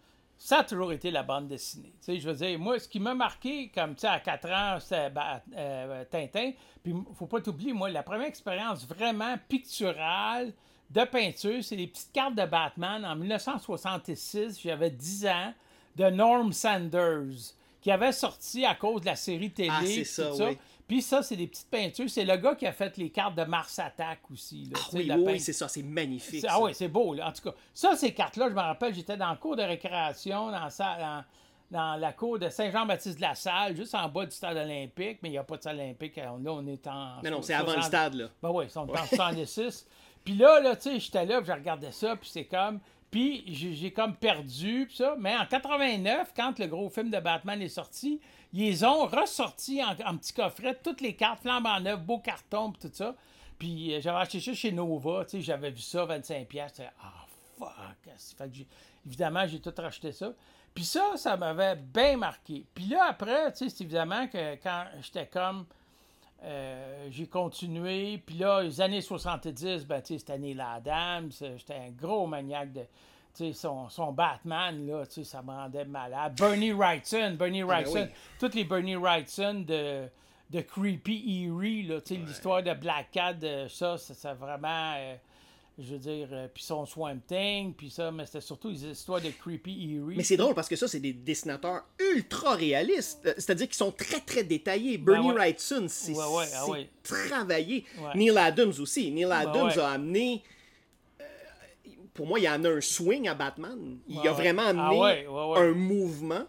Speaker 2: ça a toujours été la bande dessinée. Tu sais, je veux dire, moi, ce qui m'a marqué, comme, tu sais, à 4 ans, c'était ben, euh, Tintin. Puis, faut pas t'oublier, moi, la première expérience vraiment picturale de peinture, c'est les petites cartes de Batman en 1966. J'avais 10 ans, de Norm Sanders, qui avait sorti à cause de la série télé.
Speaker 1: Ah, c'est ça, oui.
Speaker 2: Puis ça, c'est des petites peintures. C'est le gars qui a fait les cartes de Mars Attack aussi. là,
Speaker 1: Ah oui,
Speaker 2: la
Speaker 1: oui,
Speaker 2: peint-
Speaker 1: c'est ça, c'est magnifique. ça.
Speaker 2: Ah oui, c'est beau. Là. En tout cas, ça, ces cartes-là, je me rappelle, j'étais dans le cours de récréation, dans, sa- dans, dans la cour de Saint-Jean-Baptiste-de-la-Salle, juste en bas du stade olympique, mais il n'y a pas de stade olympique. Là, on est en.
Speaker 1: Mais non, c'est avant le
Speaker 2: 60
Speaker 1: stade, là.
Speaker 2: Ben oui, ils sont en 66. Puis là, là, tu sais, j'étais là, puis je regardais ça, puis c'est comme. Puis j'ai j'ai comme perdu, puis ça. Mais en 89, quand le gros film de Batman est sorti, ils ont ressorti en, en petit coffret, toutes les cartes, flambant neuves, beau carton, puis tout ça. Puis euh, j'avais acheté ça chez Nova, tu sais, j'avais vu ça, 25$. piastres. J'étais, ah, fuck. Fait que évidemment, j'ai tout racheté ça. Puis ça, ça m'avait bien marqué. Puis là, après, tu sais, c'est évidemment que quand j'étais comme. Euh, j'ai continué. Puis là, les années 70, ben, tu sais, c'était Neil Adams. euh, J'étais un gros maniaque de. Son, son Batman, là, ça me rendait malade. Bernie Wrightson, Bernie
Speaker 1: ben
Speaker 2: Wrightson.
Speaker 1: oui.
Speaker 2: Toutes les Bernie Wrightson de, de Creepy Eerie, là, tu sais, l'histoire de Black Cat, de ça, ça, ça vraiment. euh, je veux dire, euh, puis son Swamp Thing, puis ça, mais c'était surtout les histoires de Creepy Eerie.
Speaker 1: Mais c'est drôle parce que ça, c'est des dessinateurs ultra réalistes. Euh, C'est-à-dire qu'ils sont très, très détaillés. Bernie
Speaker 2: Ben ouais.
Speaker 1: Wrightson, c'est
Speaker 2: Ouais, ouais, ah
Speaker 1: c'est
Speaker 2: ouais.
Speaker 1: travaillé.
Speaker 2: Ouais.
Speaker 1: Neil Adams aussi. Neil Adams
Speaker 2: ouais.
Speaker 1: a amené. Pour moi, il a amené un swing à Batman. Il
Speaker 2: Ouais,
Speaker 1: a vraiment
Speaker 2: Ah
Speaker 1: amené
Speaker 2: ouais,
Speaker 1: un mouvement,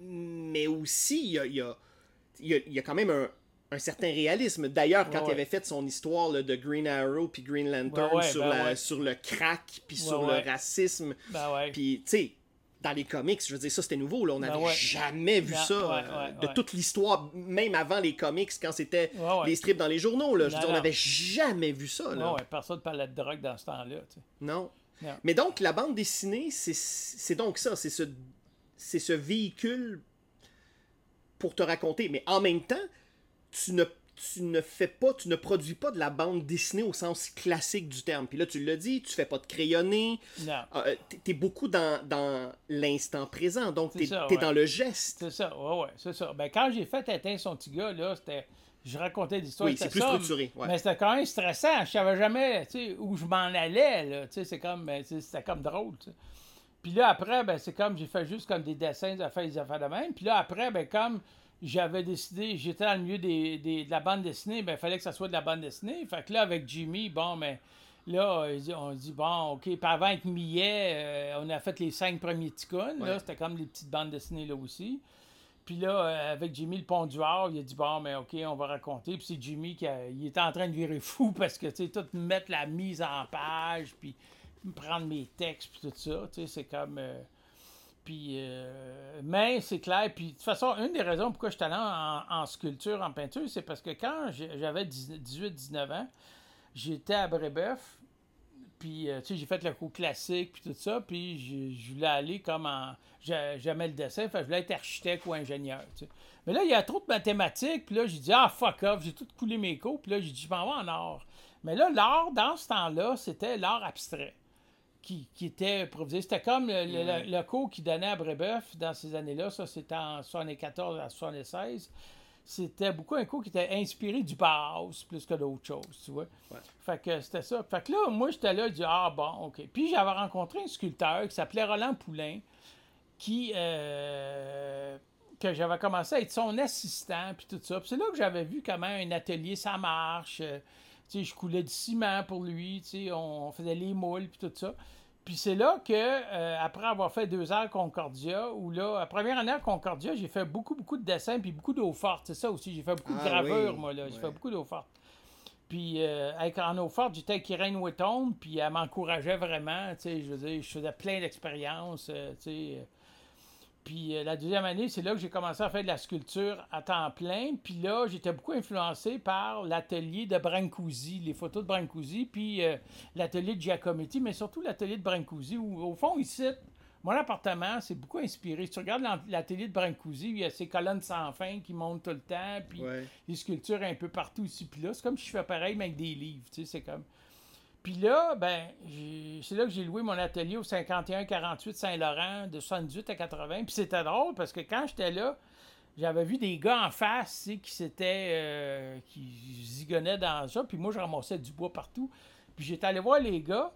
Speaker 1: mais aussi, il y a, il y a- il y a- y a quand même un, un certain réalisme. D'ailleurs, quand il avait fait son histoire là, de Green Arrow puis Green Lantern sur,
Speaker 2: ben
Speaker 1: la- sur le crack puis sur le racisme,
Speaker 2: Ben ouais.
Speaker 1: Puis, tu sais, dans les comics, je veux dire, ça c'était nouveau. Là. On
Speaker 2: Ben
Speaker 1: n'avait
Speaker 2: ouais.
Speaker 1: jamais vu
Speaker 2: Ben,
Speaker 1: ça
Speaker 2: ouais,
Speaker 1: euh,
Speaker 2: ouais,
Speaker 1: de toute l'histoire, même avant les comics, quand c'était les strips dans les journaux. Là. Je veux
Speaker 2: Non,
Speaker 1: dire, on n'avait jamais vu ça. Là.
Speaker 2: Personne ne parlait de drogue dans ce temps-là. tu sais.
Speaker 1: Non. Mais donc, la bande dessinée, c'est- donc ça. C'est ce, c'est ce véhicule pour te raconter. Mais en même temps, tu ne, tu ne fais pas, tu ne produis pas de la bande dessinée au sens classique du terme. Puis là, tu l'as dit, tu fais pas de crayonné.
Speaker 2: Non.
Speaker 1: Euh, t'es- beaucoup dans, dans l'instant présent, donc t'es
Speaker 2: ouais.
Speaker 1: dans le geste.
Speaker 2: C'est ça, ouais, ouais, c'est ça. Ben, quand j'ai fait Tintin son petit gars, là, c'était. Je racontais des histoires.
Speaker 1: Oui, c'est plus
Speaker 2: ça,
Speaker 1: structuré, ouais.
Speaker 2: Mais c'était quand même stressant. Je savais jamais tu sais, où je m'en allais. Là, Tu sais, c'est comme, ben, c'était comme drôle. Puis là, après, ben, c'est comme j'ai fait juste comme des dessins, des affaires, des affaires de même. Puis là, après, ben, comme j'avais décidé, j'étais dans le milieu des, des- de la bande dessinée, ben, il fallait que ça soit de la bande dessinée. Fait que là, avec Jimmy, bon, ben, là, on dit, bon, OK. Puis avant, avec Millet, euh, on a fait les cinq premiers ticounes. Là,
Speaker 1: Ouais.
Speaker 2: c'était comme les petites bandes dessinées là aussi. Puis là, euh, avec Jimmy le pont du Havre, il a dit bon, mais OK, on va raconter. Puis c'est Jimmy qui a- il était en train de virer fou parce que, tu sais, tout mettre la mise en page, puis prendre mes textes, puis tout ça. Tu sais, c'est comme. euh, puis, euh, mais c'est clair. Puis, de toute façon, une des raisons pourquoi je suis allé en, sculpture, en peinture, c'est parce que quand j'avais 18-19 ans, j'étais à Brébeuf. Puis, euh, tu sais, j'ai fait le cours classique, puis tout ça. Puis, je, voulais aller comme en. j'ai- J'aimais le dessin, je voulais être architecte ou ingénieur, tu sais. Mais là, il y a trop de mathématiques, puis là, j'ai dit, ah, fuck off, j'ai tout coulé mes cours, puis là, j'ai dit, je m'en vais en art. Mais là, l'art, dans ce temps-là, c'était l'art abstrait qui, qui était improvisé. C'était comme le, le- le cours qu'il donnait à Brébeuf dans ces années-là, ça c'était en 74 à 76. C'était beaucoup un cours qui était inspiré du Bauhaus plus que d'autres choses, tu vois.
Speaker 1: Ouais.
Speaker 2: Fait que c'était ça. Fait que là, moi, j'étais là, je dis, ah bon, OK. Puis j'avais rencontré un sculpteur qui s'appelait Roland Poulain, qui, euh, que j'avais commencé à être son assistant, puis tout ça. Puis c'est là que j'avais vu comment un atelier, ça marche. Euh, tu sais, je coulais du ciment pour lui, tu sais, on faisait les moules, puis tout ça. Puis c'est là que, euh, après avoir fait deux à Concordia, où là, la première année à Concordia, j'ai fait beaucoup, beaucoup de dessins, puis beaucoup d'eau forte. C'est ça aussi, j'ai fait beaucoup de
Speaker 1: Ah
Speaker 2: gravures,
Speaker 1: oui,
Speaker 2: moi, là. J'ai
Speaker 1: ouais.
Speaker 2: fait beaucoup d'eau forte. Puis euh, avec en eau forte, j'étais avec Irène Wetton, puis elle m'encourageait vraiment, tu sais, je veux dire, je faisais plein d'expériences, euh, tu sais. Puis euh, la deuxième année, c'est là que j'ai commencé à faire de la sculpture à temps plein. Puis là, j'étais beaucoup influencé par l'atelier de Brancusi, les photos de Brancusi, puis euh, l'atelier de Giacometti, mais surtout l'atelier de Brancusi, où au fond, ici, mon appartement, c'est beaucoup inspiré. Si tu regardes la, la télé de Brancusi, il y a ces colonnes sans fin qui montent tout le temps, puis
Speaker 1: Ouais.
Speaker 2: les sculptures un peu partout ici, puis là. C'est comme si je fais pareil, mais avec des livres, tu sais, c'est comme... Puis là, ben, c'est là que j'ai loué mon atelier au 51-48 Saint-Laurent, de 78 à 80. Puis c'était drôle, parce que quand j'étais là, j'avais vu des gars en face, qui s'étaient... euh, qui zigonnaient dans ça, puis moi, je ramassais du bois partout. Puis j'étais allé voir les gars,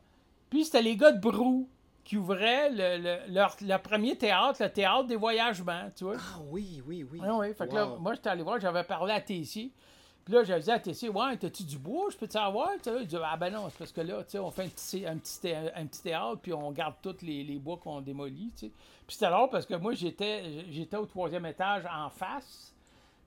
Speaker 2: puis c'était les gars de Brou qui ouvraient le, le- leur, leur premier théâtre, le théâtre des voyagements, tu vois.
Speaker 1: Ah oui, oui, oui.
Speaker 2: Oui, oui. Fait que là, moi, j'étais allé voir, j'avais parlé à Tessier. Puis là, j'avais dit à Tessier, ouais, t'as-tu du bois, je peux-tu avoir? Tu sais, Il dit, ah ben non, c'est parce que là, tu sais, on fait un petit, un petit, théâtre, puis on garde tous les, les bois qu'on démolit, tu sais. Puis c'était drôle parce que moi, j'étais, j'étais au troisième étage en face,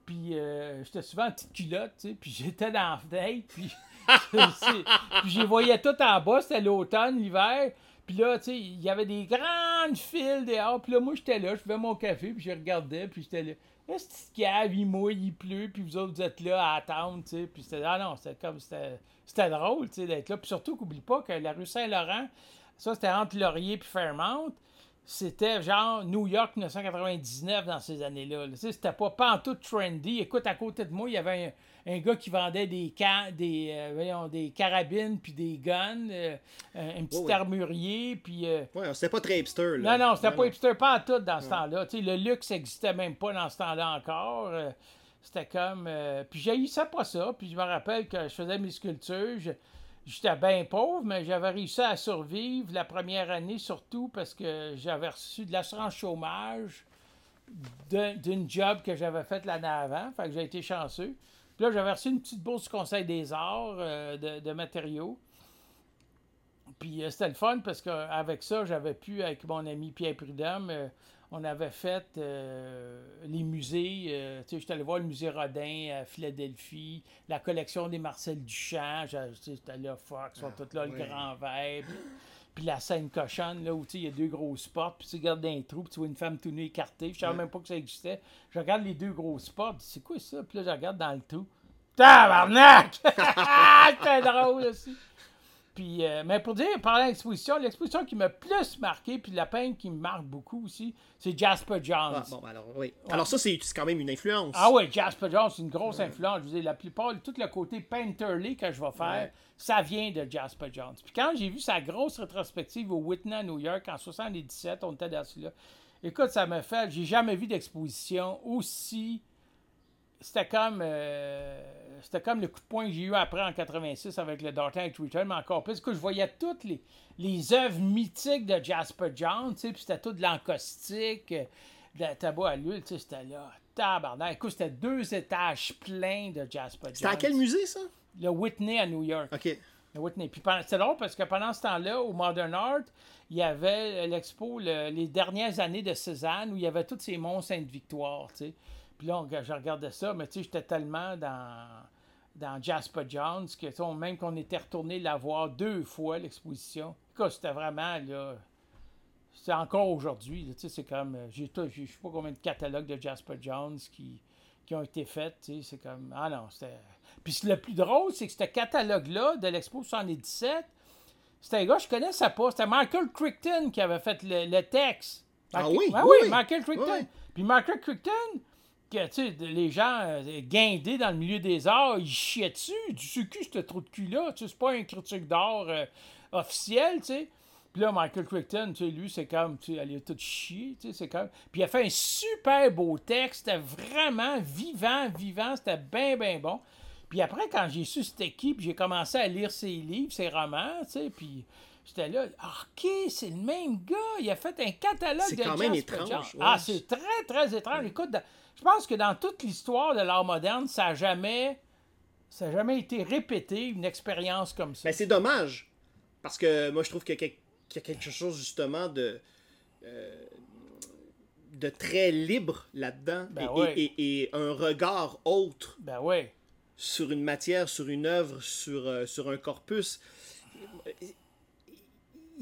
Speaker 2: puis euh, j'étais souvent en petite culotte, tu sais, puis j'étais dans la fenêtre, puis, puis les voyais tout en bas, c'était l'automne, l'hiver. Puis là, tu sais, il y avait des grandes files dehors. Puis là, moi, j'étais là, je buvais mon café, puis je regardais, puis j'étais là. Est-ce cave, il mouille, il pleut, puis vous autres, vous êtes là à attendre, tu sais. Puis c'était, ah non, c'était comme, c'était, drôle, tu sais, d'être là. Puis surtout, qu'oublie pas que la rue Saint-Laurent, ça, c'était entre Laurier puis Fairmount. C'était genre New York 1999 dans ces années-là. là. Tu sais, C'était pas, pas en tout trendy. Écoute, à côté de moi, il y avait un, un gars qui vendait des, des, euh, voyons, des carabines puis des guns, euh, un, petit
Speaker 1: Oui, oui.
Speaker 2: armurier, puis... euh,
Speaker 1: Ouais, c'était pas très hipster. Là.
Speaker 2: non, non, c'était pas hipster, pas en tout dans ce temps-là. Le luxe n'existait même pas dans ce temps-là encore. C'était comme. puis j'ai eu ça pas ça. Puis je me rappelle que je faisais mes sculptures. je- J'étais bien pauvre, mais j'avais réussi à survivre la première année, surtout parce que j'avais reçu de l'assurance chômage d'un- d'une job que j'avais faite l'année avant. Fait que j'ai été chanceux. Puis là, j'avais reçu une petite bourse du Conseil des arts euh, de, de matériaux. Puis euh, c'était le fun parce qu'avec ça, j'avais pu, avec mon ami Pierre Prudhomme, euh, on avait fait les musées. tu sais, j'étais allé voir le musée Rodin à Philadelphie, la collection des Marcel Duchamp. J'étais là, fuck, ils sont tous là, le grand verre. Puis, la scène cochonne, là, où il y a deux grosses portes, puis tu regardes dans un trou, puis tu vois une femme tout nue écartée. Je savais même pas que ça existait. Je regarde les deux grosses portes, puis c'est quoi ça? Puis là, je regarde dans le trou. Tabarnak! C'était drôle aussi. Puis, euh, mais pour dire, parler d'exposition, l'exposition qui m'a plus marqué, puis la peine qui me marque beaucoup aussi, c'est Jasper Johns.
Speaker 1: Ah, bon, alors, oui. Alors, ça, c'est c'est quand même une influence.
Speaker 2: Ah ouais, Jasper Jones, c'est une grosse influence. Je veux dire, la plupart, tout le côté painterly que je vais faire,
Speaker 1: Ouais.
Speaker 2: ça vient de Jasper Jones. Puis quand j'ai vu sa grosse rétrospective au Whitney à New York en 77, on était dans celui-là. Écoute, ça m'a fait. J'ai jamais vu d'exposition aussi. C'était comme. euh, C'était comme le coup de poing que j'ai eu après en 86 avec le Dark Knight Return, mais encore plus. que je voyais toutes les, les œuvres mythiques de Jasper sais, puis c'était tout de l'encaustique, euh, de la tabac à l'huile, tu sais, c'était là. Tabarnak. Écoute, c'était deux étages pleins de Jasper Jones.
Speaker 1: C'était à quel musée, ça?
Speaker 2: Le Whitney à New York.
Speaker 1: OK.
Speaker 2: Le Whitney. Puis c'est drôle parce que pendant ce temps-là, au Modern Art, il y avait l'expo le- les dernières années de Cézanne où il y avait tous ces monts Sainte-Victoire, tu sais. Puis là, on- je regardais ça, mais tu sais, j'étais tellement dans, dans Jasper Jones que, tu sais, même qu'on était retourné la voir deux fois, l'exposition. C'était vraiment, là... C'est encore aujourd'hui, tu sais, c'est comme... euh, J'ai je sais pas combien de catalogues de Jasper Jones qui, qui ont été faits, tu sais, c'est comme... Ah non, c'était... Puis le plus drôle, c'est que ce catalogue-là de l'Expo 77, c'était un gars, je connaissais pas. C'était Michael Crichton qui avait fait le, le texte.
Speaker 1: Ah oui,
Speaker 2: Ah
Speaker 1: oui,
Speaker 2: oui,
Speaker 1: oui.
Speaker 2: Michael Crichton.
Speaker 1: Oui.
Speaker 2: Puis Michael Crichton, les gens euh, guindés dans le milieu des arts, ils chiaient dessus. Du succu, ce trou de cul-là. C'est pas un critique d'art euh, officiel, tu sais. Puis là, Michael Crichton, tu sais, lui, c'est comme, tu sais, elle est toute chier, tu sais, c'est comme... Puis il a fait un super beau texte, c'était vraiment vivant, vivant, c'était bien, bien bon. Puis après, quand j'ai su c'était qui, puis j'ai commencé à lire ses livres, ses romans, tu sais, puis j'étais là, Ah, OK, c'est le même gars, il a fait un catalogue
Speaker 1: C'est
Speaker 2: de
Speaker 1: quand même étrange, ouais.
Speaker 2: Ah, c'est très, très étrange. Écoute, dans- je pense que dans toute l'histoire de l'art moderne, ça n'a jamais, ça a jamais été répété, une expérience comme ça.
Speaker 1: Mais c'est dommage. Parce que moi, je trouve qu'il y a y quelque chose, justement, de. euh, de très libre là-dedans.
Speaker 2: Ben
Speaker 1: et,
Speaker 2: ouais.
Speaker 1: et- et- et un regard autre
Speaker 2: Ben ouais.
Speaker 1: sur une matière, sur une œuvre, sur, euh, sur un corpus.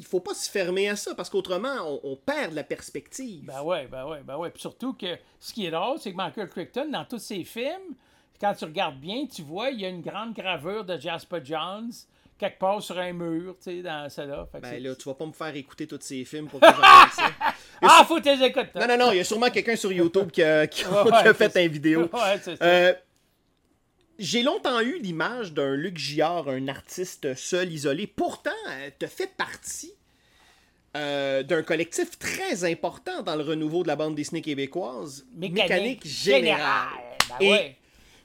Speaker 1: Il faut pas se fermer à ça, parce qu'autrement, on, on perd la perspective.
Speaker 2: Ben ouais, ben ouais, ben ouais. Puis surtout que ce qui est drôle, c'est que Michael Crichton, dans tous ses films, quand tu regardes bien, tu vois, il y a une grande gravure de Jasper Johns quelque part sur un mur, tu sais, dans celle-là. Que
Speaker 1: Ben là, tu vas pas me faire écouter tous ces films pour que j'en fasse ça.
Speaker 2: Ah, faut que tu les écoutes.
Speaker 1: Non, non, non, il y a sûrement quelqu'un sur YouTube qui a, qui
Speaker 2: Ouais,
Speaker 1: qui a fait une vidéo.
Speaker 2: Ouais, c'est ça.
Speaker 1: Euh, J'ai longtemps eu l'image d'un Luc Giard, un artiste seul, isolé. Pourtant, tu fait partie euh, d'un collectif très important dans le renouveau de la bande Disney québécoise,
Speaker 2: Mécanique,
Speaker 1: Générale.
Speaker 2: générale. Ben
Speaker 1: Et
Speaker 2: ouais.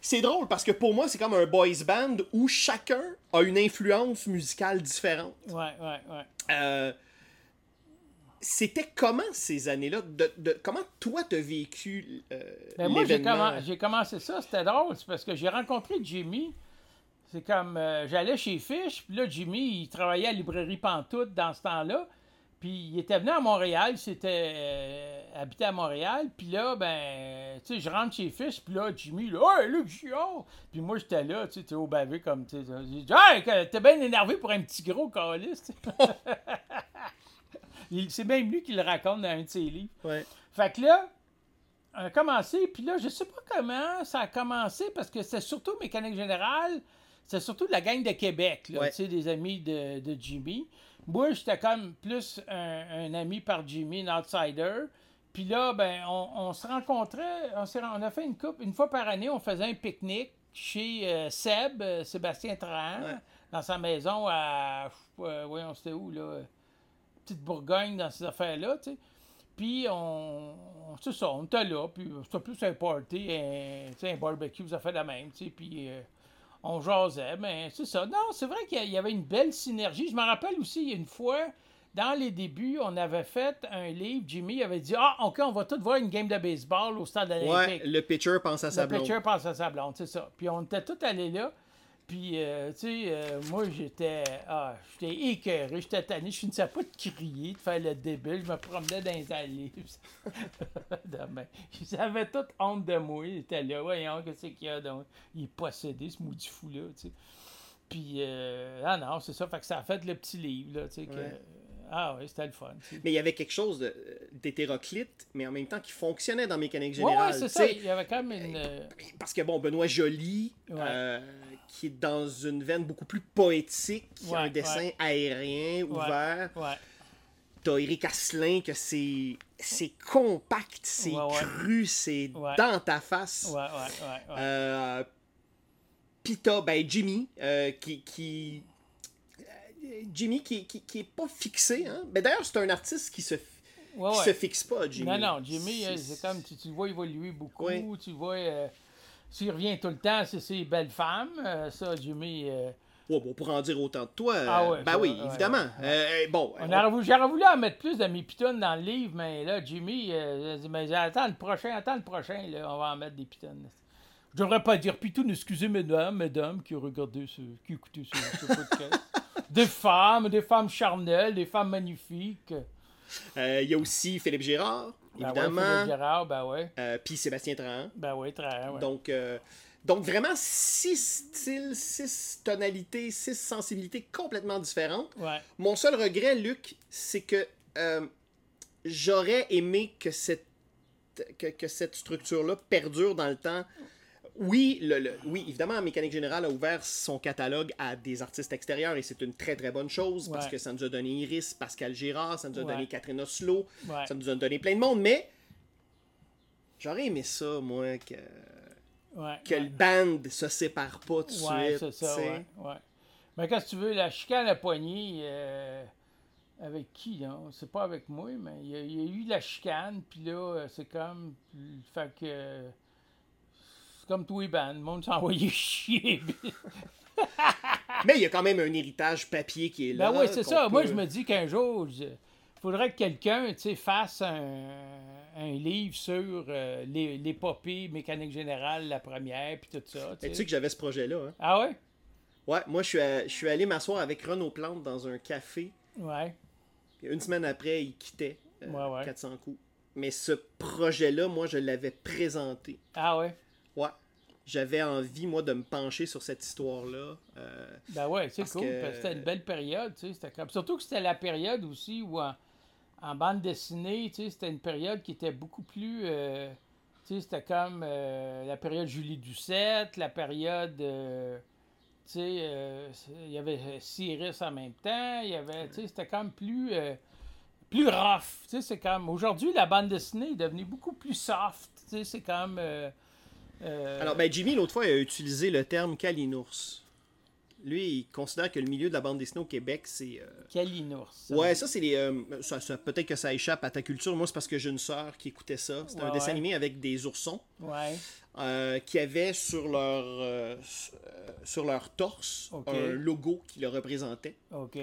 Speaker 1: c'est drôle parce que pour moi, c'est comme un boys band où chacun a une influence musicale différente.
Speaker 2: Ouais, ouais, ouais.
Speaker 1: Euh, C'était comment ces années-là? De, de- comment toi t'as vécu euh,
Speaker 2: Ben moi, j'ai, commencé ça, c'était drôle, c'est parce que j'ai rencontré Jimmy. C'est comme, euh, j'allais chez Fish, puis là, Jimmy, il travaillait à la librairie Pantoute dans ce temps-là. Puis il était venu à Montréal, il s'était euh, habité à Montréal. Puis là, ben, tu sais, je rentre chez Fish, puis là, Jimmy, là, hey, Luc Giard! Puis moi, j'étais là, tu sais, au bavé comme, tu sais. J'ai dit, hey, t'es bien énervé pour un petit gros calice, C'est même lui qui le raconte dans un de ses livres.
Speaker 1: Ouais.
Speaker 2: Fait que là, on a commencé, puis là, je sais pas comment ça a commencé, parce que c'est surtout Mécanique Générale, c'est surtout de la gang de Québec, là,
Speaker 1: Ouais.
Speaker 2: tu sais, des amis de, de Jimmy. Moi, j'étais comme plus un, un ami par Jimmy, un outsider. Puis là, ben, on, on se rencontrait, on, a fait une coupe, une fois par année, on faisait un pique-nique chez euh, Seb, euh, Sébastien Trahan,
Speaker 1: Ouais.
Speaker 2: dans sa maison à, euh, voyons, c'était où, là, petite Bourgogne, dans ces affaires-là, tu sais. Puis on, on- c'est ça, on était là, puis c'était plus un party, un, un barbecue, ça fait la même, tu sais, puis euh, on jasait, mais c'est ça. Non, c'est vrai qu'il y avait une belle synergie. Je me rappelle aussi, il y a une fois, dans les débuts, on avait fait un livre, Jimmy avait dit « Ah, OK, on va tous voir une game de baseball au stade olympique.
Speaker 1: Ouais, le pitcher pense à sa
Speaker 2: Le
Speaker 1: blonde.
Speaker 2: pitcher passe à sa blonde, c'est ça. Puis on était tous allés là. Puis, euh, tu sais, euh, moi, j'étais ah, j'étais écœuré, j'étais tanné. Je finissais pas de crier, de faire le débile. Je me promenais dans les allées. Demain. Ils avaient toute honte de moi. Ils étaient là, voyons, qu'est-ce qu'il y a. Donc, il est possédé, ce maudit fou-là, tu sais. Puis, euh, ah non, c'est ça. Fait que ça a fait le petit livre, là, tu sais. Ah ouais, c'était le fun.
Speaker 1: Mais il y avait quelque chose de- d'hétéroclite, mais en même temps qui fonctionnait dans Mécanique
Speaker 2: ouais,
Speaker 1: Générale.
Speaker 2: c'est
Speaker 1: tu
Speaker 2: ça. Il y avait quand même une. euh,
Speaker 1: Parce que bon, Benoît Joly,
Speaker 2: Ouais.
Speaker 1: euh, qui est dans une veine beaucoup plus poétique, qui a
Speaker 2: Ouais,
Speaker 1: un dessin aérien, ouvert. T'as Eric Asselin, que c'est c'est compact, c'est cru, c'est dans ta face.
Speaker 2: Ouais, ouais, ouais.
Speaker 1: Euh, Puis t'as ben, Jimmy, euh, qui... qui... euh, Jimmy qui, qui, qui est pas fixé. Hein? Ben, D'ailleurs, c'est un artiste qui se,
Speaker 2: Ouais,
Speaker 1: qui
Speaker 2: ouais.
Speaker 1: se fixe pas, Jimmy.
Speaker 2: Non, non, Jimmy, euh, c'est comme tu, tu vois évoluer beaucoup.
Speaker 1: Ouais.
Speaker 2: Tu vois. euh, S'il revient tout le temps, c'est ses belles femmes. euh, ça, Jimmy. euh,
Speaker 1: Ouais, bon, pour en dire autant de toi, euh,
Speaker 2: Ah ouais,
Speaker 1: ben
Speaker 2: ça,
Speaker 1: oui,
Speaker 2: ouais,
Speaker 1: évidemment. Euh, bon,
Speaker 2: on J'aurais voulu en mettre plus de mes pitons dans le livre, mais là, Jimmy, euh, mais attends le prochain, attends le prochain, là, on va en mettre des pitons. Je devrais pas dire piton, excusez mesdames, mesdames qui ont regardé ce, qui écouté ce, ce podcast. Des femmes, des femmes charnelles, des femmes magnifiques.
Speaker 1: euh, il y a aussi Philippe Gérard,
Speaker 2: Ben ouais,
Speaker 1: évidemment.
Speaker 2: Philippe Gérard, ben ouais.
Speaker 1: euh, Puis Sébastien Trahan.
Speaker 2: Ben ouais, très, ouais.
Speaker 1: Donc, euh, donc, vraiment, six styles, six tonalités, six sensibilités complètement différentes.
Speaker 2: ouais.
Speaker 1: Mon seul regret, Luc, c'est que j'aurais aimé que cette, que, que cette structure-là perdure dans le temps. Oui, le, le- oui, évidemment, Mécanique Générale a ouvert son catalogue à des artistes extérieurs et c'est une très très bonne chose parce
Speaker 2: Ouais.
Speaker 1: que ça nous a donné Iris, Pascal Girard, ça nous a
Speaker 2: Ouais.
Speaker 1: donné Catherine Oslo,
Speaker 2: Ouais.
Speaker 1: ça nous a donné plein de monde, mais j'aurais aimé ça, moi, que, le band se sépare pas tout de suite.
Speaker 2: c'est ça. Mais que tu veux, la chicane à poignée, euh, avec qui? C'est pas avec moi, mais il y, a, il y a eu la chicane, puis là, euh, c'est comme... Fait que... C'est comme tous les bands, le monde envoyé chier.
Speaker 1: Mais il y a quand même un héritage papier qui est là.
Speaker 2: ben oui, c'est ça. Moi, je me dis qu'un jour, il faudrait que quelqu'un, fasse un, un livre sur euh, l'é- l'épopée mécanique générale, la première, puis tout ça,
Speaker 1: Mais
Speaker 2: tu
Speaker 1: tu
Speaker 2: sais.
Speaker 1: que j'avais ce projet-là. Hein?
Speaker 2: Ah ouais?
Speaker 1: Ouais, moi, je suis, à- je suis allé m'asseoir avec Renaud Plante dans un café.
Speaker 2: Ouais.
Speaker 1: Une semaine après, il quittait euh,
Speaker 2: Ouais, ouais.
Speaker 1: 400 coups. Mais ce projet-là, moi, je l'avais présenté.
Speaker 2: Ah ouais?
Speaker 1: J'avais envie, moi, de me pencher sur cette histoire-là. Euh,
Speaker 2: Ben ouais, c'est cool.
Speaker 1: que-
Speaker 2: c'était une belle période, tu sais. comme- Surtout que c'était la période aussi où en, en bande dessinée, tu sais, c'était une période qui était beaucoup plus. euh, tu sais, c'était comme euh, la période Julie Doucette, la période. euh, tu sais, il y avait Cyrus en même temps, il y avait, tu sais, c'était comme plus, plus rough, tu sais, c'est comme, aujourd'hui, la bande dessinée est devenue beaucoup plus soft, tu sais, c'est comme, euh,
Speaker 1: Alors, ben, Jimmy, l'autre fois, a utilisé le terme Kalinours. Lui, il considère que le milieu de la bande dessinée au Québec, c'est. euh. Ouais, ça, c'est les. euh, ça- ça- Peut-être que ça échappe à ta culture. Moi, c'est parce que j'ai une sœur qui écoutait ça. C'était un dessin
Speaker 2: ouais.
Speaker 1: animé avec des oursons
Speaker 2: Ouais,
Speaker 1: euh, qui avaient sur leur, sur leur torse un logo qui le représentait.
Speaker 2: ok.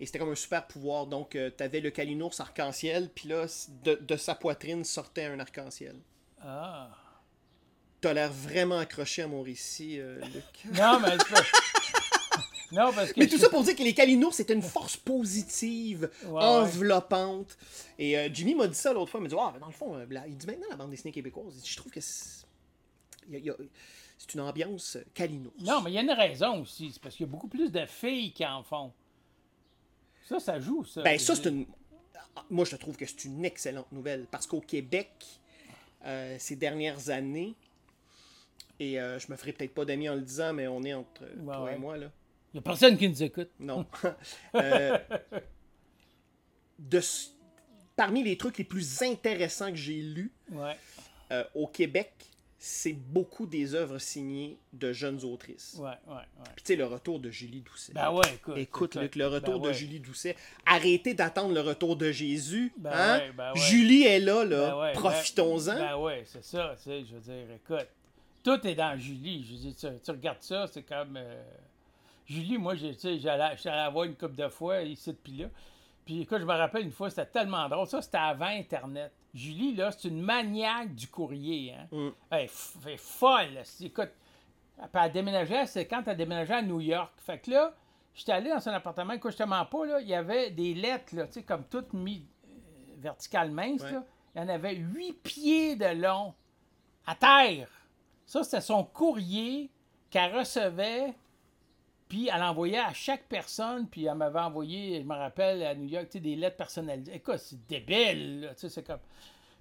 Speaker 1: Et c'était comme un super pouvoir. Donc, tu avais le Kalinours arc-en-ciel, puis là, de, de sa poitrine sortait un arc-en-ciel.
Speaker 2: Ah.
Speaker 1: T'as l'air vraiment accroché à mon récit, euh, Luc.
Speaker 2: Non, mais c'est pas- Non, parce que.
Speaker 1: Mais tout ça pour dire que les Kalinours, c'était une force positive, enveloppante. Et euh, Jimmy m'a dit ça l'autre fois. Il m'a dit Ah, dans le fond, euh, il dit maintenant la bande dessinée québécoise. Je trouve que c'est il y a- c'est une ambiance Kalinours.
Speaker 2: Non, mais il y a une raison aussi. C'est parce qu'il y a beaucoup plus de filles qui en font. Ça, ça joue, ça.
Speaker 1: Ben, ça, c'est une. Moi, je trouve que c'est une excellente nouvelle. Parce qu'au Québec, euh, ces dernières années, et euh, je me ferai peut-être pas d'amis en le disant, mais on est entre euh, toi
Speaker 2: ouais.
Speaker 1: et moi, là.
Speaker 2: Il n'y a personne qui nous écoute.
Speaker 1: Non. Euh, de, parmi les trucs les plus intéressants que j'ai lus
Speaker 2: Ouais.
Speaker 1: euh, au Québec, c'est beaucoup des œuvres signées de jeunes autrices.
Speaker 2: Ouais, ouais, ouais.
Speaker 1: Puis tu sais, le retour de Julie Doucet.
Speaker 2: Ben ouais, écoute.
Speaker 1: Écoute, Luc, le retour
Speaker 2: ben
Speaker 1: de
Speaker 2: ouais.
Speaker 1: Julie Doucet. Arrêtez d'attendre le retour de Jésus.
Speaker 2: Ben
Speaker 1: hein?
Speaker 2: ouais, ben.
Speaker 1: Julie est là, là. Profitons-en.
Speaker 2: Ben, ouais, c'est ça, tu sais, je veux dire, écoute, tout est dans Julie. Je dire, tu, tu regardes ça, c'est comme... euh, Julie, moi, j'allais la voir une couple de fois, ici, puis là. Puis écoute, je me rappelle une fois, c'était tellement drôle. Ça, c'était avant Internet. Julie, là, c'est une maniaque du courrier, hein.
Speaker 1: Mm.
Speaker 2: Elle est f- elle est folle. Écoute, elle déménageait, c'est quand elle déménageait à New York. Fait que là, j'étais allé dans son appartement, écoute, je te mens pas, là, il y avait des lettres, là, tu sais, comme toutes mises euh, verticales minces,
Speaker 1: Ouais.
Speaker 2: là. Il y en avait huit pieds de long à terre. Ça, c'était son courrier qu'elle recevait, puis elle envoyait à chaque personne, puis elle m'avait envoyé, je me rappelle, à New York, des lettres personnalisées. Écoute, c'est débile, tu sais, c'est comme...